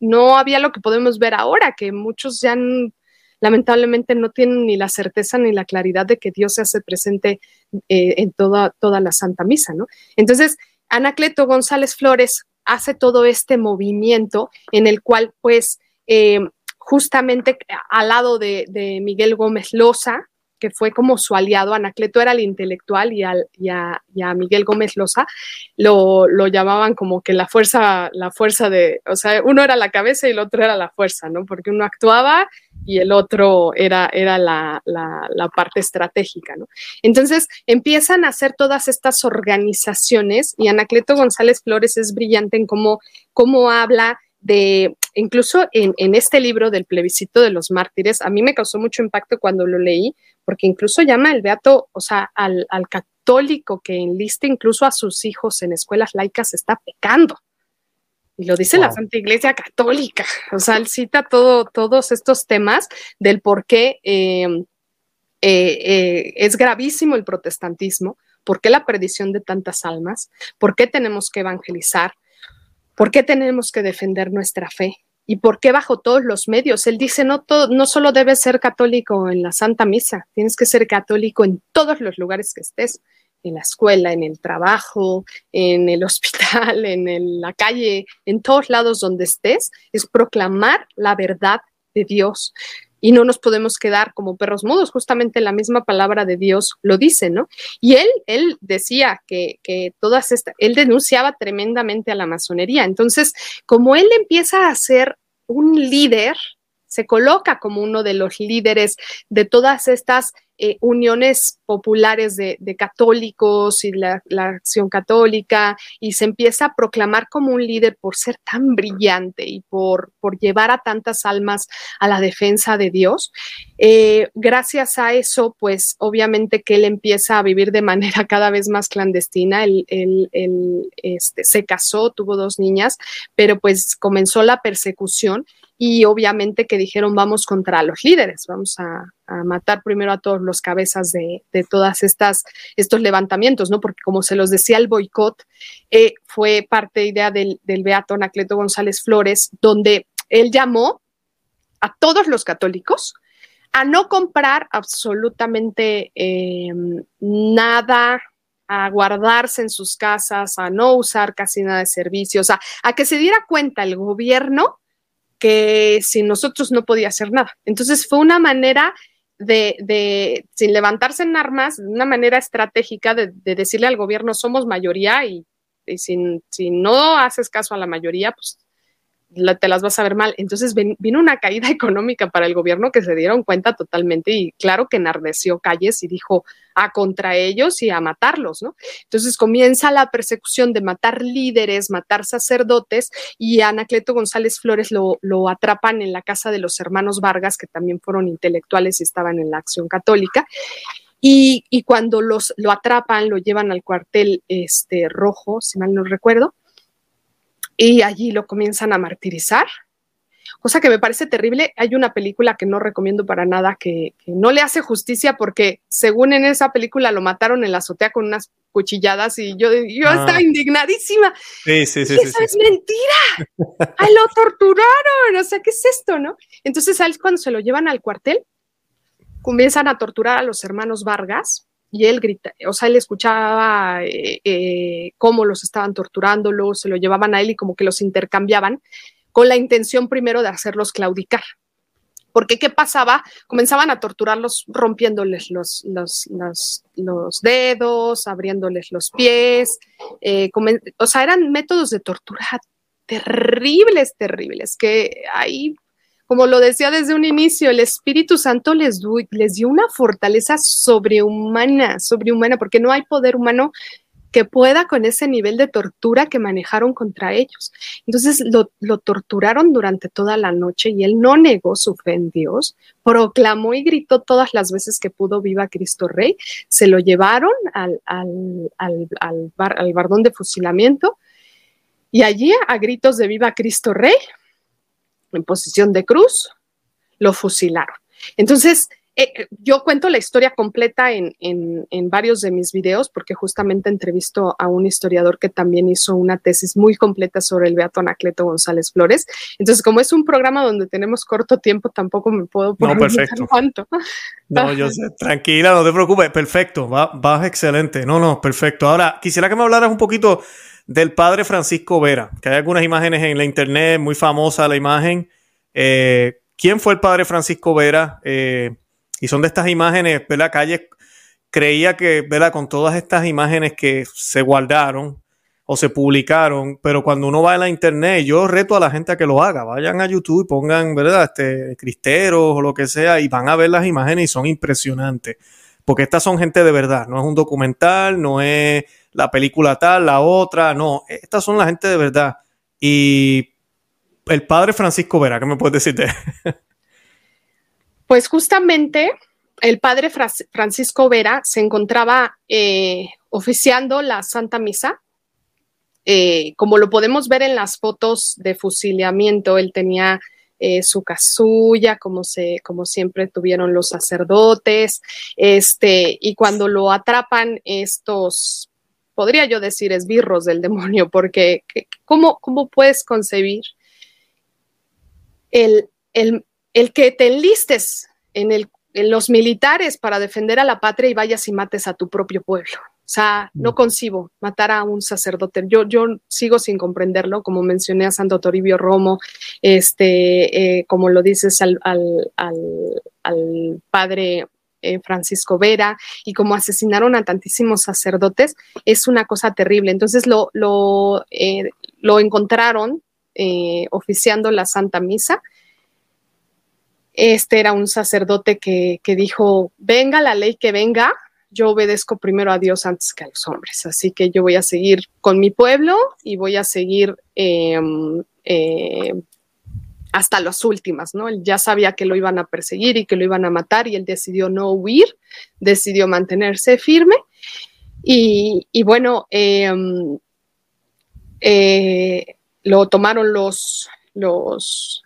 no había lo que podemos ver ahora, que muchos ya han lamentablemente no tienen ni la certeza ni la claridad de que Dios se hace presente eh, en toda, toda la Santa Misa, ¿no? Entonces, Anacleto González Flores hace todo este movimiento en el cual, pues, eh, justamente al lado de, de Miguel Gómez Loza, que fue como su aliado. Anacleto era el intelectual y, al, y, a, Miguel Gómez Loza lo, llamaban como que la fuerza, la fuerza de, o sea, uno era la cabeza y el otro era la fuerza, ¿no? Porque uno actuaba y el otro era, era la, parte estratégica, ¿no? Entonces empiezan a hacer todas estas organizaciones y Anacleto González Flores es brillante en cómo, cómo habla de, incluso en, en, este libro del plebiscito de los mártires, a mí me causó mucho impacto cuando lo leí, porque incluso llama el beato, o sea, al, católico que enliste incluso a sus hijos en escuelas laicas está pecando. Y lo dice la Santa Iglesia Católica. O sea, él cita todo, todos estos temas del por qué em, eh, eh, es gravísimo el protestantismo, ¿Por qué la perdición de tantas almas? ¿Por qué tenemos que evangelizar? ¿Por qué tenemos que defender nuestra fe? ¿Y por qué bajo todos los medios? Él dice, no, todo, no solo debes ser católico en la Santa Misa, tienes que ser católico en todos los lugares que estés, en la escuela, en el trabajo, en el hospital, en la calle, en todos lados donde estés, es proclamar la verdad de Dios y no nos podemos quedar como perros mudos, justamente la misma palabra de Dios lo dice, ¿no? Y él, él decía que, que todas estas, él denunciaba tremendamente a la masonería, entonces, como él empieza a ser un líder, se coloca como uno de los líderes de todas estas eh, uniones populares de, católicos y la, acción católica y se empieza a proclamar como un líder por ser tan brillante y por, por llevar a tantas almas a la defensa de Dios. Eh, gracias a eso, pues obviamente que él empieza a vivir de manera cada vez más clandestina. Él, este, se casó, tuvo dos niñas, pero pues comenzó la persecución y obviamente que dijeron vamos contra los líderes, vamos a, matar primero a todos los cabezas de, de todas estas estos levantamientos, ¿no? Porque como se los decía el boicot eh, fue parte idea del, del Beato Anacleto González Flores, donde él llamó a todos los católicos a no comprar absolutamente eh, nada a guardarse en sus casas, a no usar casi nada de servicios, a, a que se diera cuenta el gobierno que sin nosotros no podía hacer nada. Entonces fue una manera de, sin levantarse en armas, una manera estratégica de, decirle al gobierno somos mayoría y, si, si, no haces caso a la mayoría, pues te las vas a ver mal. Entonces vino una caída económica para el gobierno que se dieron cuenta totalmente y claro que enardeció calles y dijo a contra ellos y a matarlos, ¿no? Entonces comienza la persecución de matar líderes, matar sacerdotes y Anacleto González Flores lo, lo atrapan en la casa de los hermanos Vargas, que también fueron intelectuales y estaban en la acción católica. Y, y, cuando los, lo atrapan, lo llevan al cuartel este, rojo, si mal no recuerdo, y allí lo comienzan a martirizar, cosa que me parece terrible. Hay una película que no recomiendo para nada, que, no le hace justicia porque según en esa película lo mataron en la azotea con unas cuchilladas y yo, yo ah. estaba indignadísima. Sí, sí, sí. eso es mentira. Ay, lo torturaron. O sea, ¿qué es esto, no? Entonces, ¿sabes cuando se lo llevan al cuartel? Comienzan a torturar a los hermanos Vargas y él grita, o sea, él escuchaba eh, eh, cómo los estaban torturando, luego se lo llevaban a él y como que los intercambiaban con la intención primero de hacerlos claudicar. Porque ¿qué pasaba? Comenzaban a torturarlos rompiéndoles los, los, los, dedos, abriéndoles los pies, eh, o sea, eran métodos de tortura terribles, terribles, que ahí como lo decía desde un inicio, el Espíritu Santo les, dio una fortaleza sobrehumana, sobrehumana, porque no hay poder humano que pueda con ese nivel de tortura que manejaron contra ellos. Entonces lo, torturaron durante toda la noche y él no negó su fe en Dios, proclamó y gritó todas las veces que pudo viva Cristo Rey, se lo llevaron al, al bardón de fusilamiento y allí a gritos de viva Cristo Rey en posición de cruz, lo fusilaron. Entonces, eh, eh, yo cuento la historia completa en, varios de mis videos porque justamente entrevisto a un historiador que también hizo una tesis muy completa sobre el Beato Anacleto González Flores. Entonces, como es un programa donde tenemos corto tiempo, tampoco me puedo poner no, perfecto. cuánto. No, yo sé, tranquila, no te preocupes, perfecto, va, vas excelente. No, no, perfecto. Ahora, quisiera que me hablaras un poquito del padre Francisco Vera, que hay algunas imágenes en la internet, muy famosa la imagen. Eh, ¿Quién fue el padre Francisco Vera? Eh, y son de estas imágenes, ¿verdad? Calle creía que, ¿verdad? Con todas estas imágenes que se guardaron o se publicaron, pero cuando uno va a la internet, yo reto a la gente a que lo haga, vayan a YouTube y pongan, ¿verdad? Este, cristeros o lo que sea y van a ver las imágenes y son impresionantes, porque estas son gente de verdad, no es un documental, no es la película tal, la otra, no, estas son la gente de verdad. Y el padre Francisco Vera, ¿qué me puedes decir de Pues justamente el padre Francisco Vera se encontraba eh, oficiando la Santa Misa. Eh, como lo podemos ver en las fotos de fusilamiento, él tenía eh, su casulla, como, se, como siempre tuvieron los sacerdotes, este, y cuando lo atrapan estos, podría yo decir, esbirros del demonio, porque ¿cómo, cómo puedes concebir el, el, el que te enlistes en, el, en los militares para defender a la patria y vayas y mates a tu propio pueblo? O sea, no mm. concibo matar a un sacerdote. Yo, yo sigo sin comprenderlo, como mencioné a Santo Toribio Romo, este, eh, como lo dices al, al, al, padre eh, Francisco Vera, y como asesinaron a tantísimos sacerdotes, es una cosa terrible. Entonces lo, lo, eh, encontraron oficiando la Santa Misa. Este era un sacerdote que, que dijo, venga la ley que venga, yo obedezco primero a Dios antes que a los hombres. Así que yo voy a seguir con mi pueblo y voy a seguir em, eh, hasta las últimas, ¿no? Él ya sabía que lo iban a perseguir y que lo iban a matar y él decidió no huir, decidió mantenerse firme. Y, y bueno, em, eh, lo tomaron los, los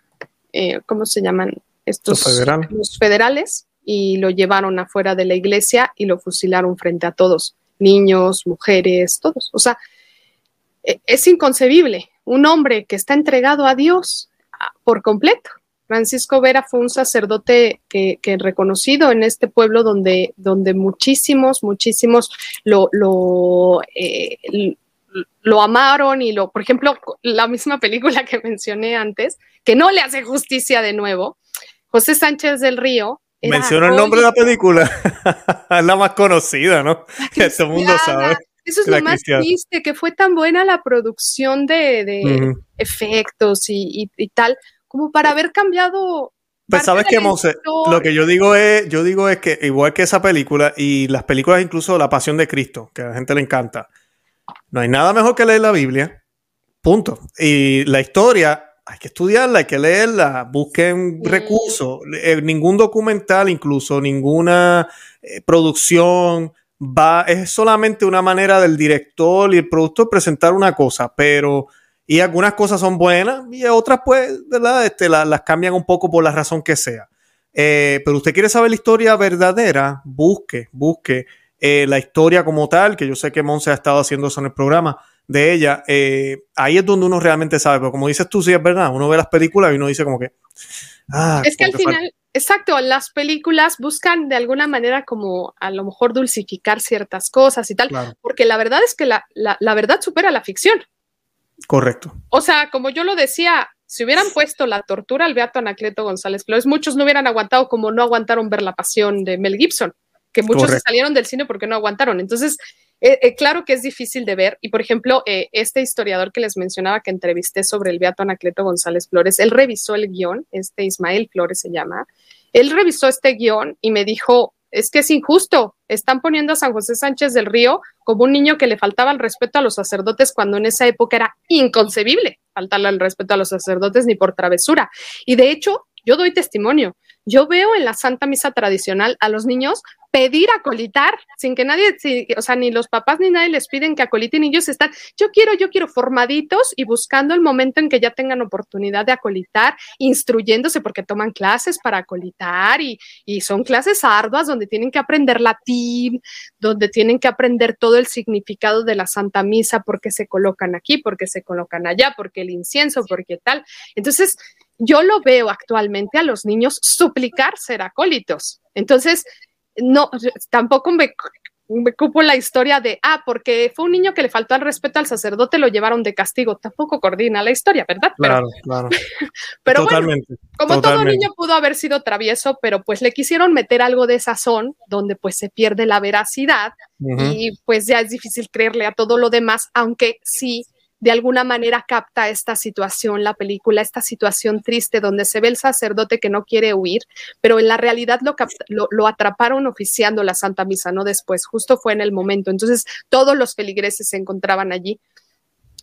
eh, ¿cómo se llaman? Estos los federales y lo llevaron afuera de la iglesia y lo fusilaron frente a todos, niños, mujeres, todos. O sea, e, es inconcebible un hombre que está entregado a Dios por completo. Francisco Vera fue un sacerdote que, reconocido en este pueblo donde, donde muchísimos, muchísimos lo, lo, eh, lo amaron y lo, por ejemplo, la misma película que mencioné antes, que no le hace justicia de nuevo, José Sánchez del Río Menciona el nombre de la película. es la más conocida, ¿no? Que todo el mundo sabe. Eso es lo más triste, que fue tan buena la producción de, efectos y, tal, como para haber cambiado. Pues sabes que, Monse, lo que yo digo es, yo digo es que igual que esa película y las películas incluso La Pasión de Cristo, que a la gente le encanta, no hay nada mejor que leer la Biblia, punto. Y la historia hay que estudiarla, hay que leerla, busquen recursos. Eh, ningún documental, incluso ninguna eh, producción, va, es solamente una manera del director y el productor presentar una cosa, pero y algunas cosas son buenas y otras pues, ¿verdad? Este, las cambian un poco por la razón que sea. Eh, pero usted quiere saber la historia verdadera, busque, busque la historia como tal, que yo sé que Monse ha estado haciendo eso en el programa de ella, eh, ahí es donde uno realmente sabe, pero como dices tú, sí es verdad, uno ve las películas y uno dice como que... Ah, es que al final, exacto, las películas buscan de alguna manera como a lo mejor dulcificar ciertas cosas y tal, porque la verdad es que la, la, verdad supera la ficción. Correcto. O sea, como yo lo decía, si hubieran puesto la tortura al Beato Anacleto González Flores, muchos no hubieran aguantado como no aguantaron ver la pasión de Mel Gibson, que muchos salieron del cine porque no aguantaron. Entonces, eh, eh, claro que es difícil de ver. Y por ejemplo, eh, este historiador que les mencionaba que entrevisté sobre el Beato Anacleto González Flores, él revisó el guion, este Ismael Flores se llama, él revisó este guion y me dijo, es que es injusto, están poniendo a San José Sánchez del Río como un niño que le faltaba el respeto a los sacerdotes cuando en esa época era inconcebible faltarle el respeto a los sacerdotes ni por travesura. Y de hecho, yo doy testimonio. Yo veo en la Santa Misa tradicional a los niños pedir acolitar sin que nadie, o sea, ni los papás ni nadie les piden que acoliten y ellos están, yo quiero, yo quiero formaditos y buscando el momento en que ya tengan oportunidad de acolitar, instruyéndose porque toman clases para acolitar y, y son clases arduas donde tienen que aprender latín, donde tienen que aprender todo el significado de la Santa Misa, porque se colocan aquí, porque se colocan allá, porque el incienso, porque tal. Entonces, yo lo veo actualmente a los niños suplicar ser acólitos. Entonces, no, tampoco me, me cupo la historia de, ah, porque fue un niño que le faltó al respeto al sacerdote, lo llevaron de castigo. Tampoco coordina la historia, ¿verdad? Claro, claro. pero totalmente, como todo niño pudo haber sido travieso, pero pues le quisieron meter algo de sazón donde pues se pierde la veracidad y pues ya es difícil creerle a todo lo demás, aunque sí de alguna manera capta esta situación, la película, esta situación triste donde se ve el sacerdote que no quiere huir, pero en la realidad lo, atraparon oficiando la Santa Misa, no después, justo fue en el momento. Entonces todos los feligreses se encontraban allí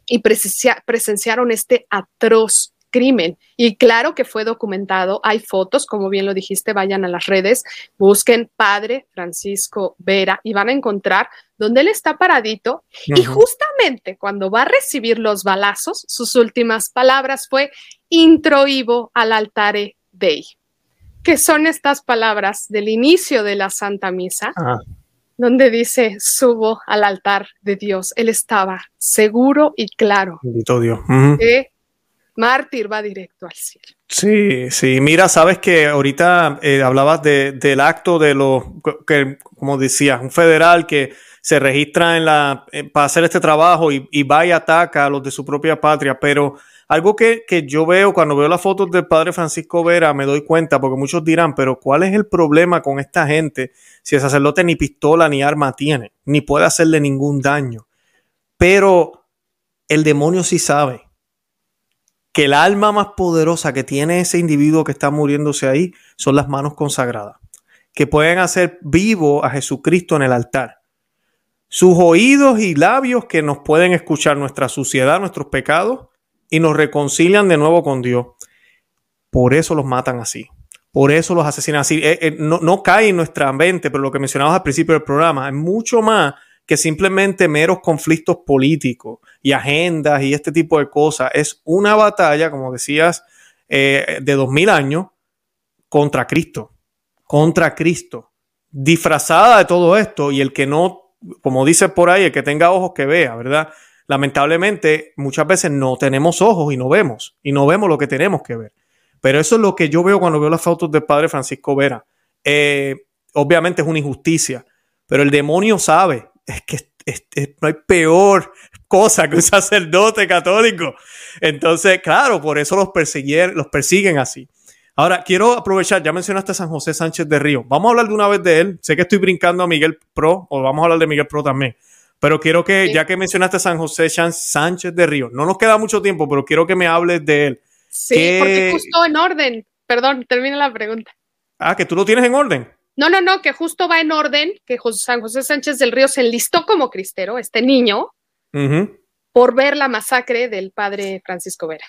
y presenciaron este atroz crimen. Y claro que fue documentado, hay fotos, como bien lo dijiste, vayan a las redes, busquen Padre Francisco Vera y van a encontrar donde él está paradito y justamente cuando va a recibir los balazos, sus últimas palabras fue, introivo al altare Dei, que son estas palabras del inicio de la Santa Misa, donde dice, subo al altar de Dios. Él estaba seguro y claro. Bendito Dios. Mártir va directo al cielo. Sí, sí. Mira, sabes que ahorita eh, hablabas del acto de los, que, como decías, un federal que se registra en la, para hacer este trabajo y, y va y ataca a los de su propia patria, pero algo que, yo veo cuando veo las fotos del padre Francisco Vera, me doy cuenta, porque muchos dirán, pero ¿cuál es el problema con esta gente si el sacerdote ni pistola ni arma tiene, ni puede hacerle ningún daño? Pero el demonio sí sabe que el alma más poderosa que tiene ese individuo que está muriéndose ahí son las manos consagradas, que pueden hacer vivo a Jesucristo en el altar. Sus oídos y labios que nos pueden escuchar nuestra suciedad, nuestros pecados, y nos reconcilian de nuevo con Dios. Por eso los matan así. Por eso los asesinan así. Eh, eh, no, no, cae en nuestra mente, pero lo que mencionabas al principio del programa es mucho más que simplemente meros conflictos políticos y agendas y este tipo de cosas. Es una batalla, como decías, eh, de dos mil años contra Cristo. Contra Cristo. Disfrazada de todo esto y el que no, como dice por ahí, el que tenga ojos que vea, ¿verdad? lamentablemente muchas veces no tenemos ojos y no vemos, y no vemos lo que tenemos que ver. Pero eso es lo que yo veo cuando veo las fotos del padre Francisco Vera. Eh, obviamente es una injusticia, pero el demonio sabe, es que no hay peor cosa que un sacerdote católico. Entonces, claro, por eso los, persiguen, los persiguen así. Ahora, quiero aprovechar, ya mencionaste a San José Sánchez de Río. Vamos a hablar de una vez de él. Sé que estoy brincando a Miguel Pro, o vamos a hablar de Miguel Pro también. Pero quiero que, ya que mencionaste a San José Sánchez de Río, no nos queda mucho tiempo, pero quiero que me hables de él. Sí, porque justo en orden. Perdón, termina la pregunta. Ah, que tú lo tienes en orden. No, no, no, que justo va en orden, que San José Sánchez del Río se enlistó como cristero, este niño, por ver la masacre del padre Francisco Vera.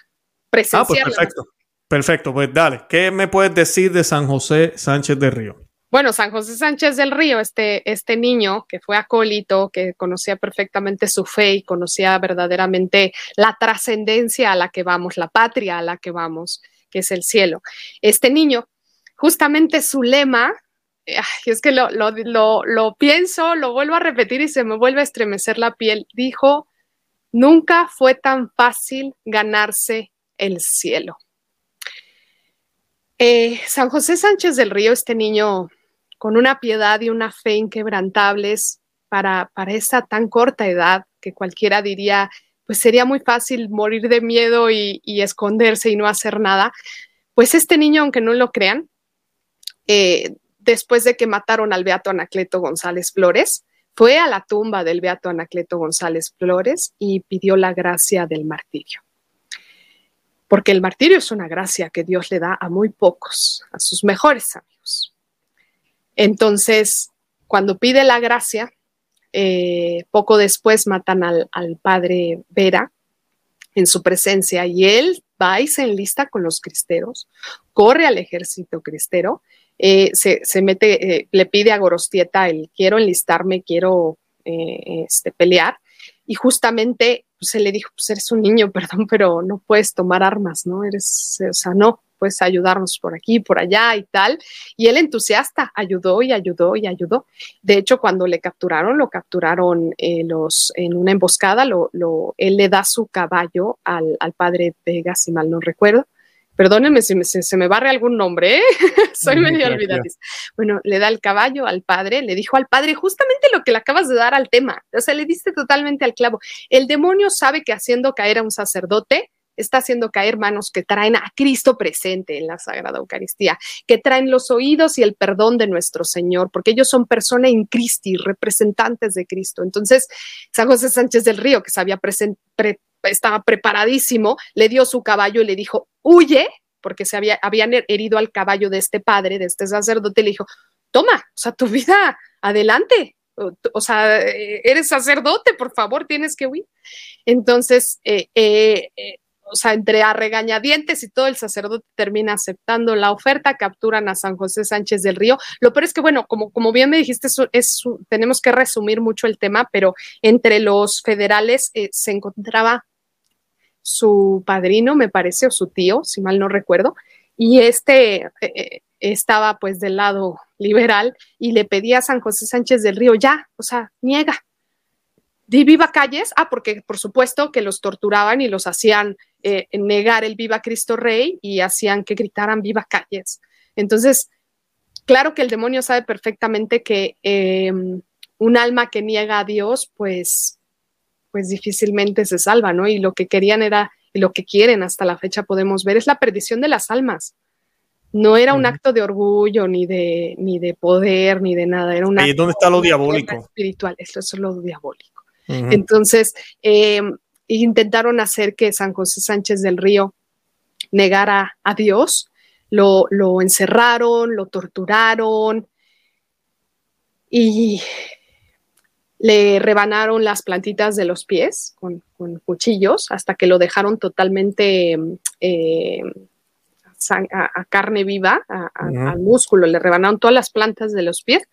Ah, pues perfecto. Perfecto, pues dale. ¿Qué me puedes decir de San José Sánchez del Río? Bueno, San José Sánchez del Río, este, este niño que fue acólito, que conocía perfectamente su fe y conocía verdaderamente la trascendencia a la que vamos, la patria a la que vamos, que es el cielo. Este niño, justamente su lema, es que lo, lo, lo pienso, lo vuelvo a repetir y se me vuelve a estremecer la piel, dijo, nunca fue tan fácil ganarse el cielo. Eh, San José Sánchez del Río, este niño con una piedad y una fe inquebrantables para, para esa tan corta edad que cualquiera diría, pues sería muy fácil morir de miedo y, esconderse y no hacer nada. Pues este niño, aunque no lo crean, eh, después de que mataron al Beato Anacleto González Flores, fue a la tumba del Beato Anacleto González Flores y pidió la gracia del martirio. Porque el martirio es una gracia que Dios le da a muy pocos, a sus mejores amigos. Entonces, cuando pide la gracia, eh, poco después matan al, padre Vera en su presencia y él va y se enlista con los cristeros, corre al ejército cristero, eh, se, mete, eh, le pide a Gorostieta el quiero enlistarme, quiero este, pelear y justamente pues, se le dijo, pues eres un niño, perdón, pero no puedes tomar armas, ¿no? Eres, o sea, no, pues ayudarnos por aquí, por allá y tal. Y él entusiasta, ayudó y ayudó y ayudó. De hecho, cuando le capturaron, lo capturaron eh, los, en una emboscada, lo, él le da su caballo al, padre Vega, si mal no recuerdo. Perdónenme si se me barre algún nombre, ¿eh? soy medio olvidadiza. Bueno, le da el caballo al padre, le dijo al padre justamente lo que le acabas de dar al tema, o sea, le diste totalmente al clavo. El demonio sabe que haciendo caer a un sacerdote, está haciendo caer manos que traen a Cristo presente en la Sagrada Eucaristía, que traen los oídos y el perdón de nuestro Señor, porque ellos son persona en Cristi, representantes de Cristo. Entonces, San José Sánchez del Río, que sabía estaba preparadísimo, le dio su caballo y le dijo, huye, porque se había, habían herido al caballo de este padre, de este sacerdote, le dijo, toma, o sea, tu vida, adelante, o, sea, eres sacerdote, por favor, tienes que huir. Entonces, eh, eh, eh, o sea, entre a regañadientes y todo el sacerdote termina aceptando la oferta, capturan a San José Sánchez del Río. Lo peor es que, bueno, como, como bien me dijiste, es, tenemos que resumir mucho el tema, pero entre los federales eh, se encontraba su padrino, me parece, o su tío, si mal no recuerdo, y este eh, estaba pues del lado liberal y le pedía a San José Sánchez del Río, ya, o sea, niega. Di viva calles, ah, porque por supuesto que los torturaban y los hacían eh, negar el viva Cristo Rey y hacían que gritaran viva calles. Entonces, claro que el demonio sabe perfectamente que em, un alma que niega a Dios, pues, pues difícilmente se salva, ¿no? Y lo que querían era, y lo que quieren hasta la fecha podemos ver, es la perdición de las almas. No era un acto de orgullo, ni de, ni de poder, ni de nada. Era un ¿Y dónde está lo diabólico? Espiritual, eso es lo diabólico. Entonces, em, intentaron hacer que San José Sánchez del Río negara a Dios, lo, lo encerraron, lo torturaron y le rebanaron las plantitas de los pies con, cuchillos hasta que lo dejaron totalmente eh, a, carne viva, al músculo, le rebanaron todas las plantas de los pies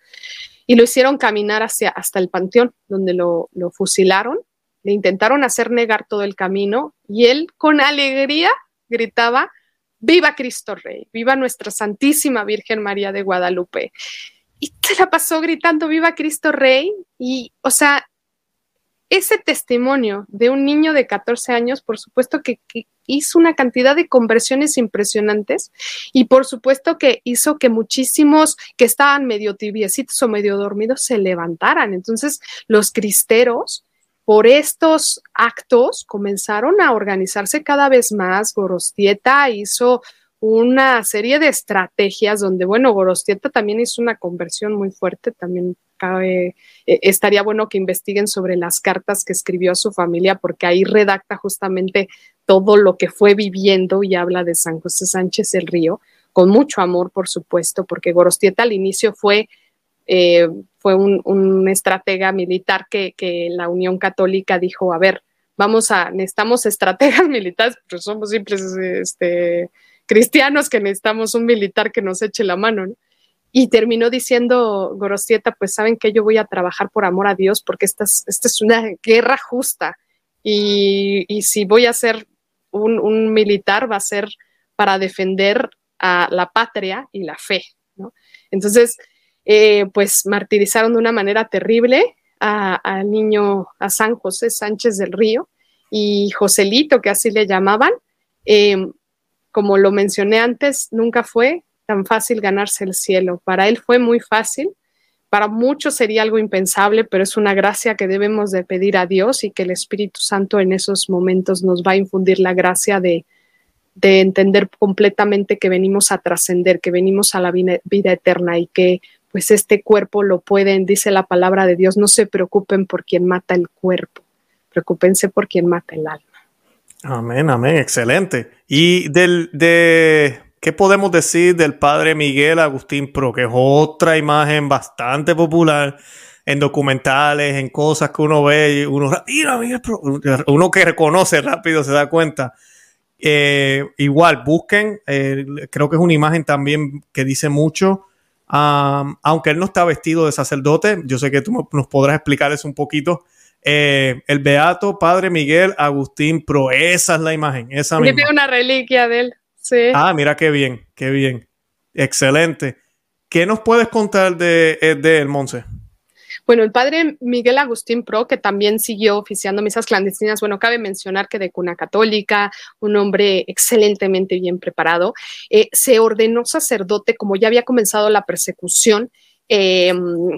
y lo hicieron caminar hacia, hasta el panteón, donde lo, lo fusilaron, le intentaron hacer negar todo el camino y él con alegría gritaba, viva Cristo Rey, viva nuestra Santísima Virgen María de Guadalupe. Y se la pasó gritando, viva Cristo Rey. Y, o sea, ese testimonio de un niño de 14 años, por supuesto que, hizo una cantidad de conversiones impresionantes y por supuesto que hizo que muchísimos que estaban medio tibiecitos o medio dormidos se levantaran. Entonces, los cristeros, por estos actos, comenzaron a organizarse cada vez más. Gorostieta hizo una serie de estrategias donde, bueno, Gorostieta también hizo una conversión muy fuerte, también cabe, eh, estaría bueno que investiguen sobre las cartas que escribió a su familia, porque ahí redacta justamente todo lo que fue viviendo y habla de San José Sánchez el Río, con mucho amor, por supuesto, porque Gorostieta al inicio fue, eh, fue un, estratega militar que, que la Unión Católica dijo, a ver, vamos a, necesitamos estrategas militares, pero somos simples, este, cristianos que necesitamos un militar que nos eche la mano. Y terminó diciendo Gorostieta, pues saben que yo voy a trabajar por amor a Dios porque esta es, esta es una guerra justa y, y si voy a ser un, militar va a ser para defender a la patria y la fe. ¿no? Entonces, eh, pues martirizaron de una manera terrible al niño, a San José Sánchez del Río y Joselito, que así le llamaban. Eh, como lo mencioné antes, nunca fue tan fácil ganarse el cielo. Para él fue muy fácil. Para muchos sería algo impensable, pero es una gracia que debemos de pedir a Dios y que el Espíritu Santo en esos momentos nos va a infundir la gracia de, de entender completamente que venimos a trascender, que venimos a la vida, vida eterna y que pues este cuerpo lo pueden, dice la palabra de Dios, no se preocupen por quien mata el cuerpo, preocúpense por quien mata el alma. Amén, amén, excelente. Y del, de, ¿qué podemos decir del padre Miguel Agustín Pro? Que es otra imagen bastante popular en documentales, en cosas que uno ve y uno, mira, uno que reconoce rápido se da cuenta. Eh, igual, busquen, eh, creo que es una imagen también que dice mucho. aunque él no está vestido de sacerdote, yo sé que tú nos podrás explicar eso un poquito. Eh, el Beato Padre Miguel Agustín Pro. Esa es la imagen. Esa misma. Tiene una reliquia de él. Sí. Ah, mira qué bien, qué bien. Excelente. ¿Qué nos puedes contar de, eh, de El Monse? Bueno, el padre Miguel Agustín Pro, que también siguió oficiando misas clandestinas, bueno, cabe mencionar que de cuna católica, un hombre excelentemente bien preparado, eh, se ordenó sacerdote como ya había comenzado la persecución eh,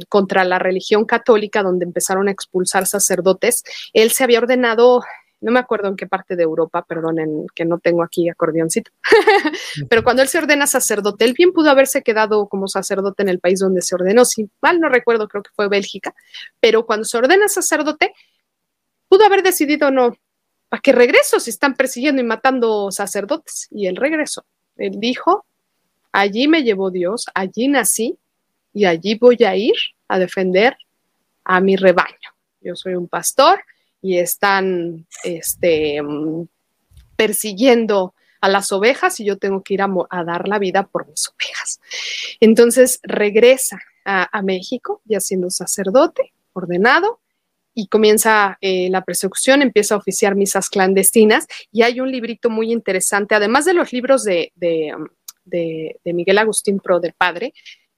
contra la religión católica, donde empezaron a expulsar sacerdotes. Él se había ordenado, no me acuerdo en qué parte de Europa, perdonen que no tengo aquí acordeoncito, pero cuando él se ordena sacerdote, él bien pudo haberse quedado como sacerdote en el país donde se ordenó, si mal no recuerdo, creo que fue Bélgica, pero cuando se ordena sacerdote, pudo haber decidido no, ¿para qué regreso si están persiguiendo y matando sacerdotes? Y él regresó. Él dijo, allí me llevó Dios, allí nací, y allí voy a ir a defender a mi rebaño. Yo soy un pastor y están este, persiguiendo a las ovejas y yo tengo que ir a, dar la vida por mis ovejas. Entonces regresa a, México ya siendo sacerdote ordenado y comienza eh, la persecución, empieza a oficiar misas clandestinas y hay un librito muy interesante, además de los libros de, de, Miguel Agustín Pro, del padre,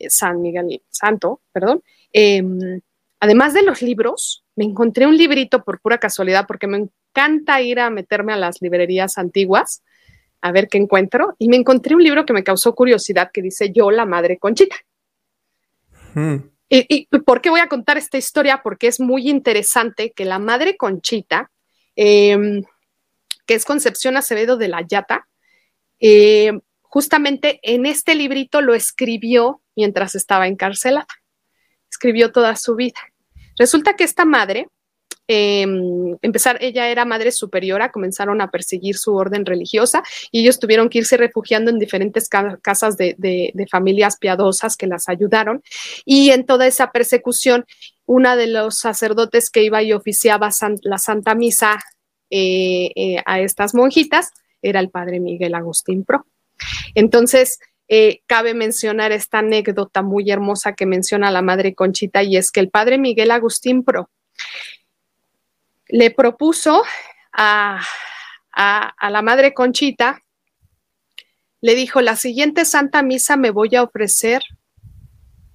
San Miguel Santo, perdón. Em, además de los libros, me encontré un librito por pura casualidad, porque me encanta ir a meterme a las librerías antiguas a ver qué encuentro, y me encontré un libro que me causó curiosidad que dice Yo, la Madre Conchita. Hmm. ¿Y, por qué voy a contar esta historia? Porque es muy interesante que la madre Conchita, em, que es Concepción Acevedo de la Yata, em, justamente en este librito lo escribió mientras estaba encarcelada. Escribió toda su vida. Resulta que esta madre Em, empezar, ella era madre superiora, comenzaron a perseguir su orden religiosa y ellos tuvieron que irse refugiando en diferentes casas de, familias piadosas que las ayudaron. Y en toda esa persecución, una de los sacerdotes que iba y oficiaba la Santa Misa eh, eh, a estas monjitas era el padre Miguel Agustín Pro. Entonces, eh, cabe mencionar esta anécdota muy hermosa que menciona la madre Conchita y es que el padre Miguel Agustín Pro le propuso a, la madre Conchita, le dijo, la siguiente Santa Misa me voy a ofrecer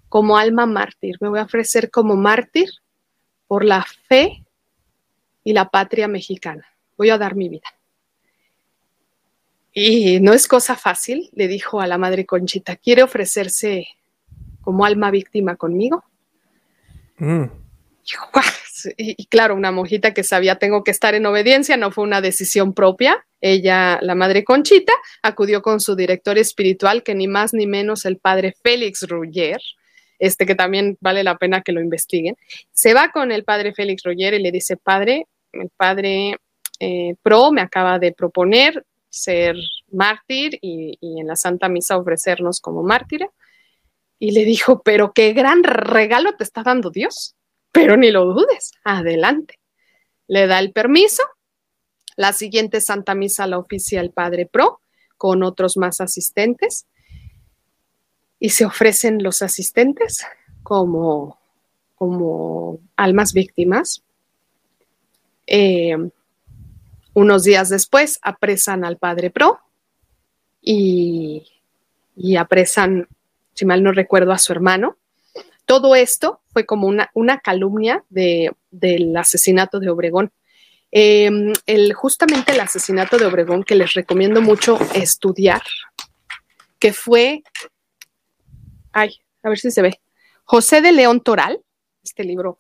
como alma mártir, me voy a ofrecer como mártir por la fe y la patria mexicana. Voy a dar mi vida. Y no es cosa fácil, le dijo a la madre Conchita, ¿quiere ofrecerse como alma víctima conmigo? Mm. Y, claro, una monjita que sabía tengo que estar en obediencia, no fue una decisión propia. Ella, la madre Conchita, acudió con su director espiritual, que ni más ni menos el padre Félix Rugger, este que también vale la pena que lo investiguen. Se va con el padre Félix Rugger y le dice, padre, el padre eh, Pro me acaba de proponer ser mártir y, en la Santa Misa ofrecernos como mártires. Y le dijo, pero qué gran regalo te está dando Dios pero ni lo dudes, adelante. Le da el permiso. La siguiente Santa Misa la oficia el Padre Pro con otros más asistentes y se ofrecen los asistentes como, como almas víctimas. Eh, unos días después apresan al Padre Pro y, y apresan, si mal no recuerdo, a su hermano todo esto fue como una, una calumnia del asesinato de Obregón. Em, el, justamente el asesinato de Obregón, que les recomiendo mucho estudiar, que fue, ay, a ver si se ve, José de León Toral, este libro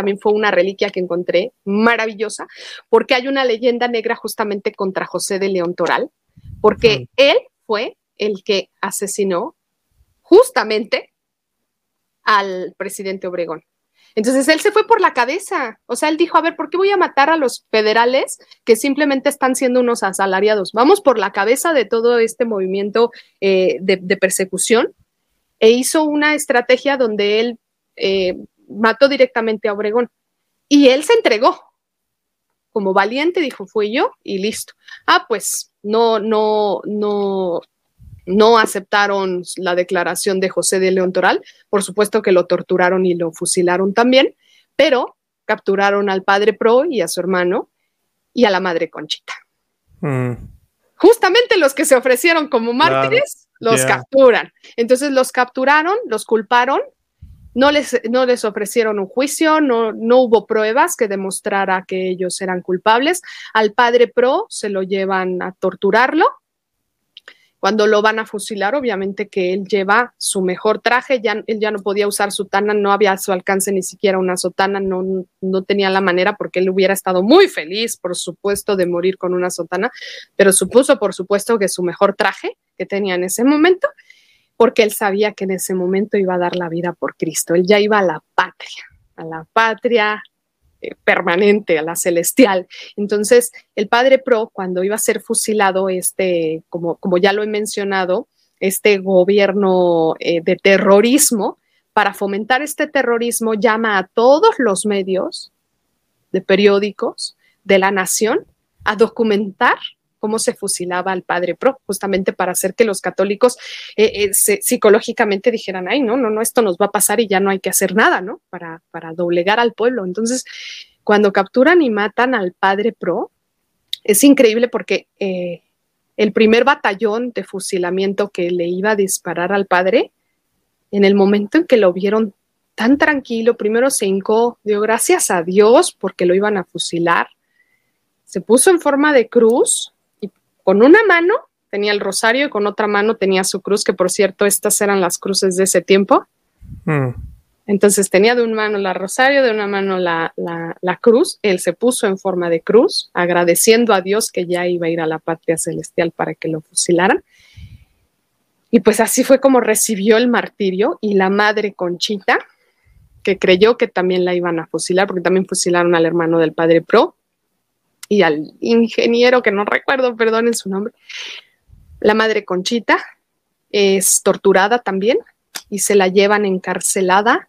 también fue una reliquia que encontré maravillosa, porque hay una leyenda negra justamente contra José de León Toral, porque él fue el que asesinó justamente al presidente Obregón. Entonces él se fue por la cabeza. O sea, él dijo, a ver, ¿por qué voy a matar a los federales que simplemente están siendo unos asalariados? Vamos por la cabeza de todo este movimiento eh, de, persecución. E hizo una estrategia donde él eh, mató directamente a Obregón. Y él se entregó. Como valiente, dijo, fui yo y listo. Ah, pues no, no, no, no aceptaron la declaración de José de León Toral, por supuesto que lo torturaron y lo fusilaron también, pero capturaron al padre Pro y a su hermano y a la madre Conchita. Mm. Justamente los que se ofrecieron como mártires los capturan. Entonces los capturaron, los culparon, no les, no les ofrecieron un juicio, no, no hubo pruebas que demostrara que ellos eran culpables. Al padre Pro se lo llevan a torturarlo cuando lo van a fusilar, obviamente que él lleva su mejor traje, ya, él ya no podía usar sotana, no había a su alcance ni siquiera una sotana, no, no tenía la manera porque él hubiera estado muy feliz, por supuesto, de morir con una sotana, pero supuso, por supuesto, que su mejor traje que tenía en ese momento, porque él sabía que en ese momento iba a dar la vida por Cristo, él ya iba a la patria, a la patria eh, permanente, a la celestial. Entonces, el padre Pro, cuando iba a ser fusilado, este, como, como ya lo he mencionado, este gobierno eh, de terrorismo, para fomentar este terrorismo, llama a todos los medios de periódicos de la nación a documentar cómo se fusilaba al padre Pro, justamente para hacer que los católicos eh, psicológicamente dijeran, ay, no, no, no, esto nos va a pasar y ya no hay que hacer nada, ¿no? Para, para doblegar al pueblo. Entonces, cuando capturan y matan al padre Pro, es increíble porque eh, el primer batallón de fusilamiento que le iba a disparar al padre, en el momento en que lo vieron tan tranquilo, primero se hincó, dio gracias a Dios porque lo iban a fusilar, se puso en forma de cruz con una mano tenía el rosario y con otra mano tenía su cruz, que por cierto estas eran las cruces de ese tiempo. Mm. Entonces tenía de una mano la rosario, de una mano la, cruz. Él se puso en forma de cruz, agradeciendo a Dios que ya iba a ir a la patria celestial para que lo fusilaran. Y pues así fue como recibió el martirio y la madre Conchita, que creyó que también la iban a fusilar, porque también fusilaron al hermano del padre Pro y al ingeniero, que no recuerdo, perdonen su nombre. La madre Conchita es torturada también y se la llevan encarcelada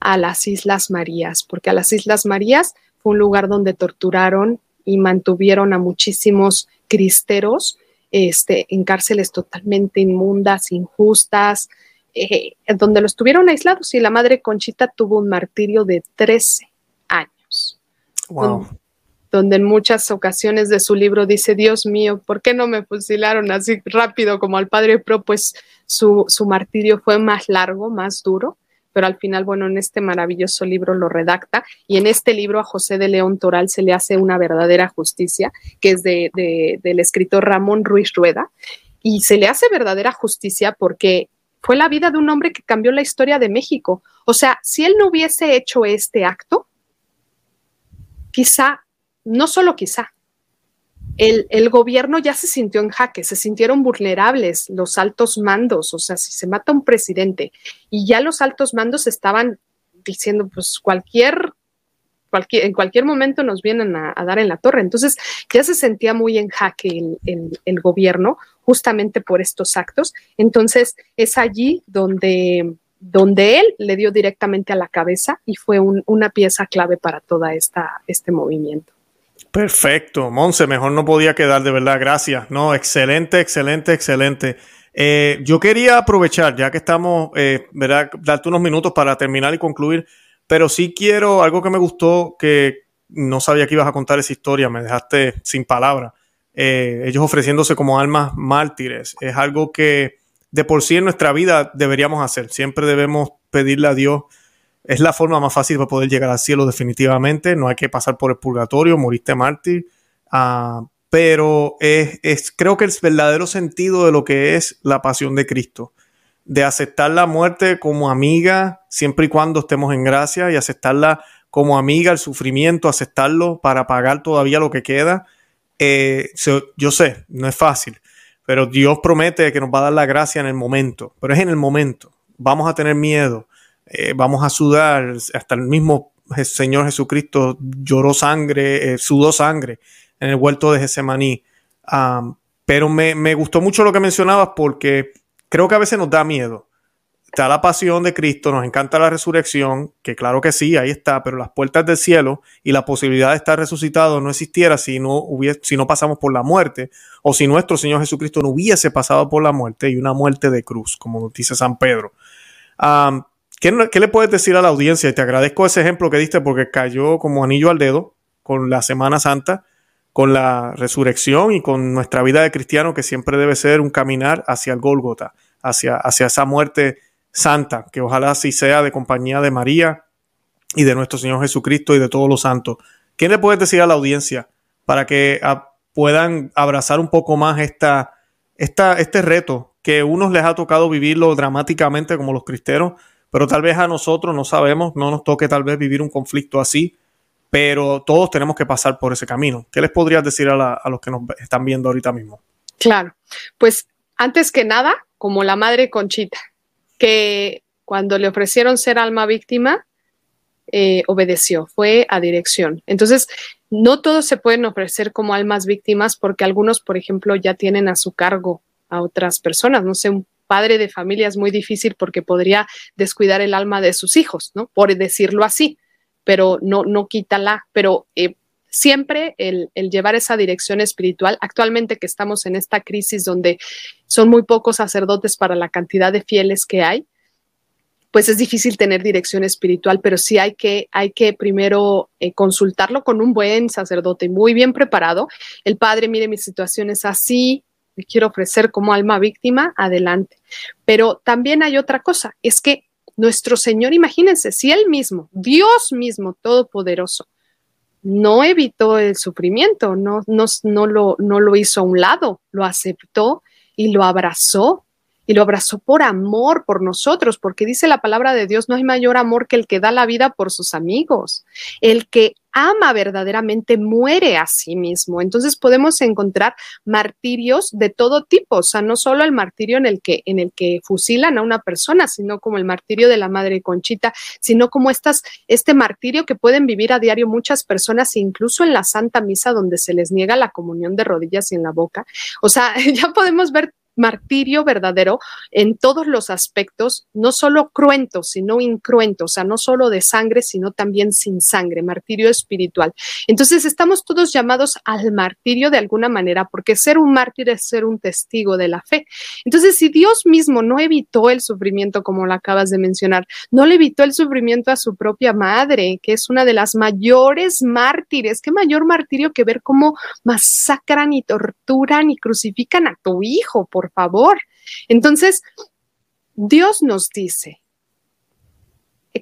a las Islas Marías, porque a las Islas Marías fue un lugar donde torturaron y mantuvieron a muchísimos cristeros este, en cárceles totalmente inmundas, injustas, eh, donde los tuvieron aislados y la madre Conchita tuvo un martirio de 13 años. Wow. Donde, en muchas ocasiones de su libro dice, Dios mío, ¿por qué no me fusilaron así rápido como al padre Pro? Pues su, su martirio fue más largo, más duro pero al final, bueno, en este maravilloso libro lo redacta y en este libro a José de León Toral se le hace una verdadera justicia, que es de, del escritor Ramón Ruiz Rueda, y se le hace verdadera justicia porque fue la vida de un hombre que cambió la historia de México. O sea, si él no hubiese hecho este acto, quizá, no solo quizá, el, gobierno ya se sintió en jaque, se sintieron vulnerables los altos mandos, o sea, si se mata un presidente y ya los altos mandos estaban diciendo, pues cualquier, cualquier en cualquier momento nos vienen a, dar en la torre. Entonces ya se sentía muy en jaque el, gobierno justamente por estos actos. Entonces es allí donde donde él le dio directamente a la cabeza y fue una pieza clave para todo este movimiento. Perfecto, Monse, mejor no podía quedar, de verdad, gracias. No, excelente, excelente, excelente. Eh, yo quería aprovechar, ya que estamos, eh, ¿verdad? Darte unos minutos para terminar y concluir, pero sí quiero algo que me gustó, que no sabía que ibas a contar esa historia, me dejaste sin palabras. Eh, ellos ofreciéndose como almas mártires, es algo que de por sí en nuestra vida deberíamos hacer. Siempre debemos pedirle a Dios es la forma más fácil para poder llegar al cielo definitivamente. No hay que pasar por el purgatorio, moriste mártir. Ah, pero es, creo que el verdadero sentido de lo que es la pasión de Cristo, de aceptar la muerte como amiga siempre y cuando estemos en gracia y aceptarla como amiga, el sufrimiento, aceptarlo para pagar todavía lo que queda. Eh, yo sé, no es fácil, pero Dios promete que nos va a dar la gracia en el momento, pero es en el momento. Vamos a tener miedo, eh, vamos a sudar, hasta el mismo Señor Jesucristo lloró sangre, eh, sudó sangre en el huerto de Getsemaní. pero me, me, gustó mucho lo que mencionabas porque creo que a veces nos da miedo. Está la pasión de Cristo, nos encanta la resurrección, que claro que sí, ahí está, pero las puertas del cielo y la posibilidad de estar resucitado no existiera si no, hubiese, si no pasamos por la muerte o si nuestro Señor Jesucristo no hubiese pasado por la muerte y una muerte de cruz, como dice San Pedro. ¿Qué, le puedes decir a la audiencia? Y te agradezco ese ejemplo que diste porque cayó como anillo al dedo con la Semana Santa, con la resurrección y con nuestra vida de cristiano que siempre debe ser un caminar hacia el Gólgota, hacia, hacia esa muerte santa, que ojalá así sea de compañía de María y de nuestro Señor Jesucristo y de todos los santos. ¿Qué le puedes decir a la audiencia para que ah, puedan abrazar un poco más esta, esta, este reto que a unos les ha tocado vivirlo dramáticamente como los cristeros, pero tal vez a nosotros no sabemos, no nos toque tal vez vivir un conflicto así, pero todos tenemos que pasar por ese camino. ¿Qué les podrías decir a, los que nos están viendo ahorita mismo? Claro, pues antes que nada, como la madre Conchita, que cuando le ofrecieron ser alma víctima, eh, obedeció, fue a dirección. Entonces, no todos se pueden ofrecer como almas víctimas porque algunos, por ejemplo, ya tienen a su cargo a otras personas, no sé, un padre de familia es muy difícil porque podría descuidar el alma de sus hijos, ¿no? Por decirlo así, pero no, no quítala, pero eh, siempre el, llevar esa dirección espiritual, actualmente que estamos en esta crisis donde son muy pocos sacerdotes para la cantidad de fieles que hay, pues es difícil tener dirección espiritual, pero sí hay que, hay que primero eh, consultarlo con un buen sacerdote muy bien preparado. El padre, mire, mi situación es así, quiero ofrecer como alma víctima, adelante. Pero también hay otra cosa, es que nuestro Señor, imagínense, si Él mismo, Dios mismo, Todopoderoso, no evitó el sufrimiento, no, no, no, lo, no lo hizo a un lado, lo aceptó y lo abrazó y lo abrazó por amor por nosotros, porque dice la palabra de Dios, no hay mayor amor que el que da la vida por sus amigos. El que ama verdaderamente muere a sí mismo. Entonces podemos encontrar martirios de todo tipo, o sea, no solo el martirio en el que en el que fusilan a una persona, sino como el martirio de la madre Conchita, sino como estas este martirio que pueden vivir a diario muchas personas incluso en la Santa Misa donde se les niega la comunión de rodillas y en la boca. O sea, ya podemos ver martirio verdadero en todos los aspectos, no solo cruento, sino incruento, o sea, no solo de sangre, sino también sin sangre, martirio espiritual. Entonces, estamos todos llamados al martirio de alguna manera, porque ser un mártir es ser un testigo de la fe. Entonces, si Dios mismo no evitó el sufrimiento, como lo acabas de mencionar, no le evitó el sufrimiento a su propia madre, que es una de las mayores mártires, qué mayor martirio que ver cómo masacran y torturan y crucifican a tu hijo, por por favor. Entonces, Dios nos dice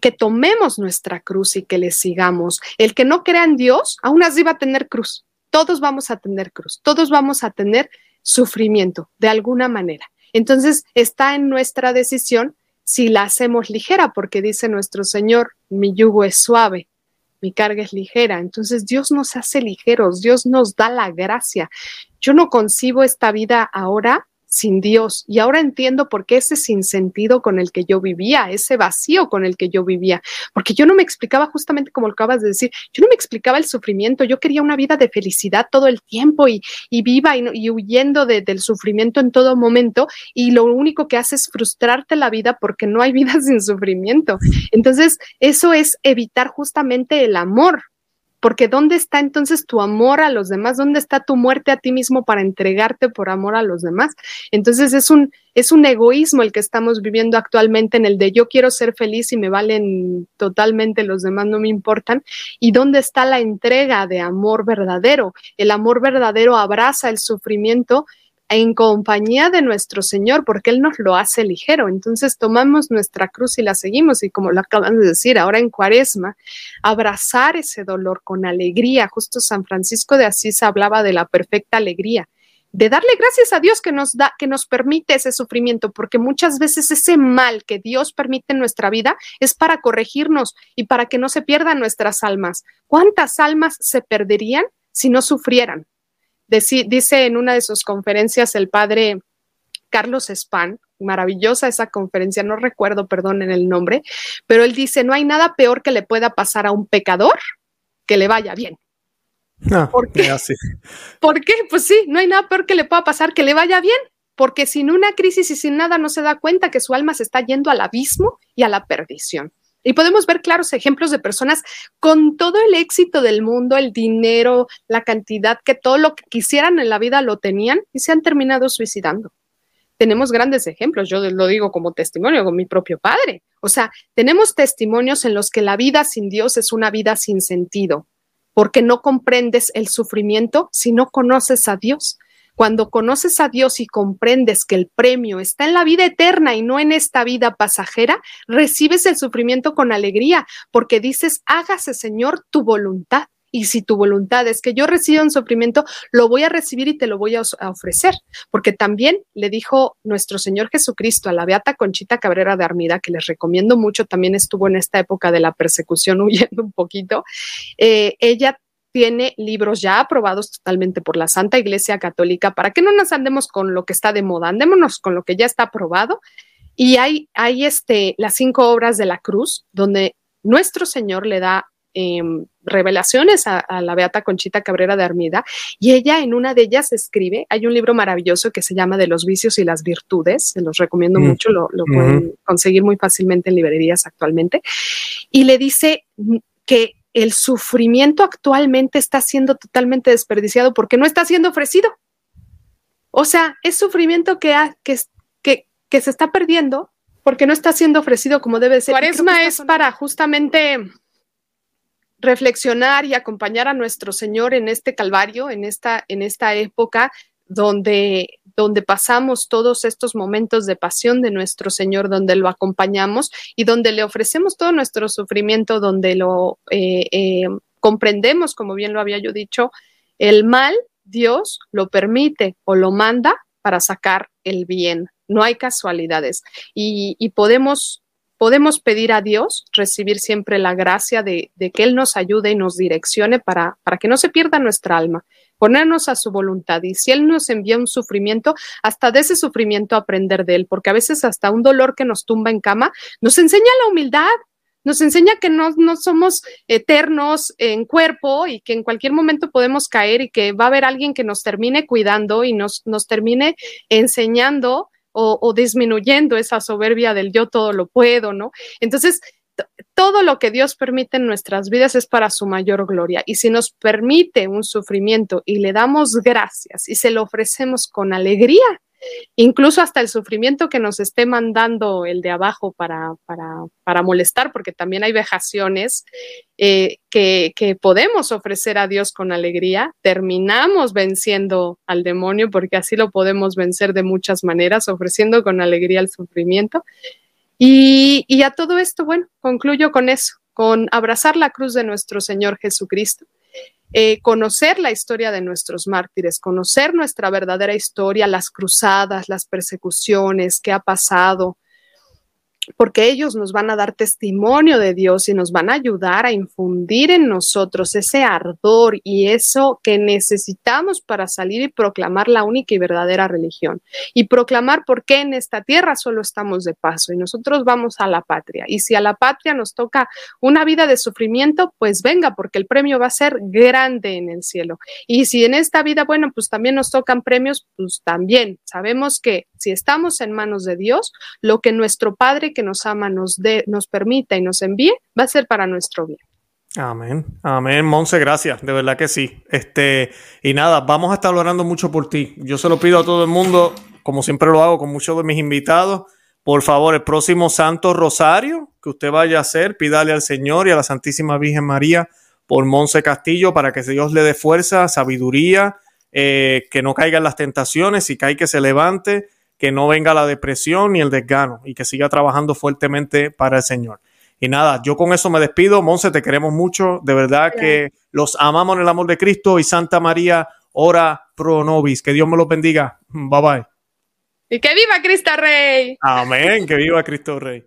que tomemos nuestra cruz y que le sigamos. El que no crea en Dios, aún así va a tener cruz. Todos vamos a tener cruz, todos vamos a tener sufrimiento de alguna manera. Entonces, está en nuestra decisión si la hacemos ligera, porque dice nuestro Señor, mi yugo es suave, mi carga es ligera. Entonces, Dios nos hace ligeros, Dios nos da la gracia. Yo no concibo esta vida ahora sin Dios. Y ahora entiendo por qué ese sinsentido con el que yo vivía, ese vacío con el que yo vivía, porque yo no me explicaba justamente como acabas de decir, yo no me explicaba el sufrimiento, yo quería una vida de felicidad todo el tiempo y, viva y, huyendo del sufrimiento en todo momento y lo único que hace es frustrarte la vida porque no hay vida sin sufrimiento. Entonces, eso es evitar justamente el amor, porque ¿dónde está entonces tu amor a los demás? ¿Dónde está tu muerte a ti mismo para entregarte por amor a los demás? Entonces es un, es un egoísmo el que estamos viviendo actualmente en el de yo quiero ser feliz y me valen totalmente los demás, no me importan. ¿Y dónde está la entrega de amor verdadero? El amor verdadero abraza el sufrimiento en compañía de nuestro Señor, porque Él nos lo hace ligero. Entonces tomamos nuestra cruz y la seguimos. Y como lo acaban de decir, ahora en cuaresma, abrazar ese dolor con alegría. Justo San Francisco de Asís hablaba de la perfecta alegría de darle gracias a Dios que nos da, que nos permite ese sufrimiento, porque muchas veces ese mal que Dios permite en nuestra vida es para corregirnos y para que no se pierdan nuestras almas. ¿Cuántas almas se perderían si no sufrieran? Dice en una de sus conferencias el padre Carlos Spahn, maravillosa esa conferencia, no recuerdo, perdón, en el nombre, pero él dice, no hay nada peor que le pueda pasar a un pecador que le vaya bien. No, ¿Por qué? ¿Por qué? Pues sí, no hay nada peor que le pueda pasar que le vaya bien, porque sin una crisis y sin nada no se da cuenta que su alma se está yendo al abismo y a la perdición. Y podemos ver claros ejemplos de personas con todo el éxito del mundo, el dinero, la cantidad, que todo lo que quisieran en la vida lo tenían y se han terminado suicidando. Tenemos grandes ejemplos, yo lo digo como testimonio con mi propio padre. O sea, tenemos testimonios en los que la vida sin Dios es una vida sin sentido, porque no comprendes el sufrimiento si no conoces a Dios. Cuando conoces a Dios y comprendes que el premio está en la vida eterna y no en esta vida pasajera, recibes el sufrimiento con alegría, porque dices, hágase Señor tu voluntad. Y si tu voluntad es que yo reciba un sufrimiento, lo voy a recibir y te lo voy a, ofrecer. Porque también le dijo nuestro Señor Jesucristo a la Beata Conchita Cabrera de Armida, que les recomiendo mucho, también estuvo en esta época de la persecución huyendo un poquito. Eh, ella tiene libros ya aprobados totalmente por la Santa Iglesia Católica para que no nos andemos con lo que está de moda, andémonos con lo que ya está aprobado. Y hay, hay este, las cinco obras de la cruz, donde nuestro Señor le da em, revelaciones a, la Beata Conchita Cabrera de Armida y ella en una de ellas escribe, hay un libro maravilloso que se llama De los vicios y las virtudes, se los recomiendo mm. mucho, lo, lo pueden conseguir muy fácilmente en librerías actualmente, y le dice que el sufrimiento actualmente está siendo totalmente desperdiciado porque no está siendo ofrecido. O sea, es sufrimiento que, que, que, se está perdiendo porque no está siendo ofrecido como debe ser. Cuaresma es para justamente reflexionar y acompañar a nuestro Señor en este calvario, en esta, en esta época donde, donde pasamos todos estos momentos de pasión de nuestro Señor, donde lo acompañamos y donde le ofrecemos todo nuestro sufrimiento, donde lo eh, eh, comprendemos, como bien lo había yo dicho, el mal Dios lo permite o lo manda para sacar el bien. No hay casualidades. Y, podemos, podemos pedir a Dios recibir siempre la gracia de, que Él nos ayude y nos direccione para, para que no se pierda nuestra alma ponernos a su voluntad. Y si Él nos envía un sufrimiento, hasta de ese sufrimiento aprender de Él, porque a veces hasta un dolor que nos tumba en cama nos enseña la humildad, nos enseña que no, no, somos eternos en cuerpo y que en cualquier momento podemos caer y que va a haber alguien que nos termine cuidando y nos, nos termine enseñando o, o disminuyendo esa soberbia del yo todo lo puedo, ¿no? Entonces, todo lo que Dios permite en nuestras vidas es para su mayor gloria. Y si nos permite un sufrimiento y le damos gracias y se lo ofrecemos con alegría, incluso hasta el sufrimiento que nos esté mandando el de abajo para, para, molestar, porque también hay vejaciones eh, que, que, podemos ofrecer a Dios con alegría, terminamos venciendo al demonio, porque así lo podemos vencer de muchas maneras, ofreciendo con alegría el sufrimiento. Y, y a todo esto, bueno, concluyo con eso, con abrazar la cruz de nuestro Señor Jesucristo eh, conocer la historia de nuestros mártires, conocer nuestra verdadera historia, las cruzadas, las persecuciones, qué ha pasado, porque ellos nos van a dar testimonio de Dios y nos van a ayudar a infundir en nosotros ese ardor y eso que necesitamos para salir y proclamar la única y verdadera religión. Y proclamar por qué en esta tierra solo estamos de paso y nosotros vamos a la patria. Y si a la patria nos toca una vida de sufrimiento, pues venga, porque el premio va a ser grande en el cielo. Y si en esta vida, bueno, pues también nos tocan premios, pues también sabemos que si estamos en manos de Dios, lo que nuestro Padre que nos ama nos, dé, nos permita y nos envíe, va a ser para nuestro bien. Amén, amén, Monse, gracias, de verdad que sí. Este, y nada, vamos a estar orando mucho por ti. Yo se lo pido a todo el mundo, como siempre lo hago con muchos de mis invitados. Por favor, el próximo Santo Rosario que usted vaya a hacer, pídale al Señor y a la Santísima Virgen María por Monse Castillo para que Dios le dé fuerza, sabiduría, eh, que no caiga en las tentaciones, y cae que se levante que no venga la depresión ni el desgano y que siga trabajando fuertemente para el Señor. Y nada, yo con eso me despido. Monse, te queremos mucho. De verdad que los amamos en el amor de Cristo y Santa María, ora pro nobis. Que Dios me los bendiga. Bye bye. Y que viva Cristo Rey. Amén, que viva Cristo Rey.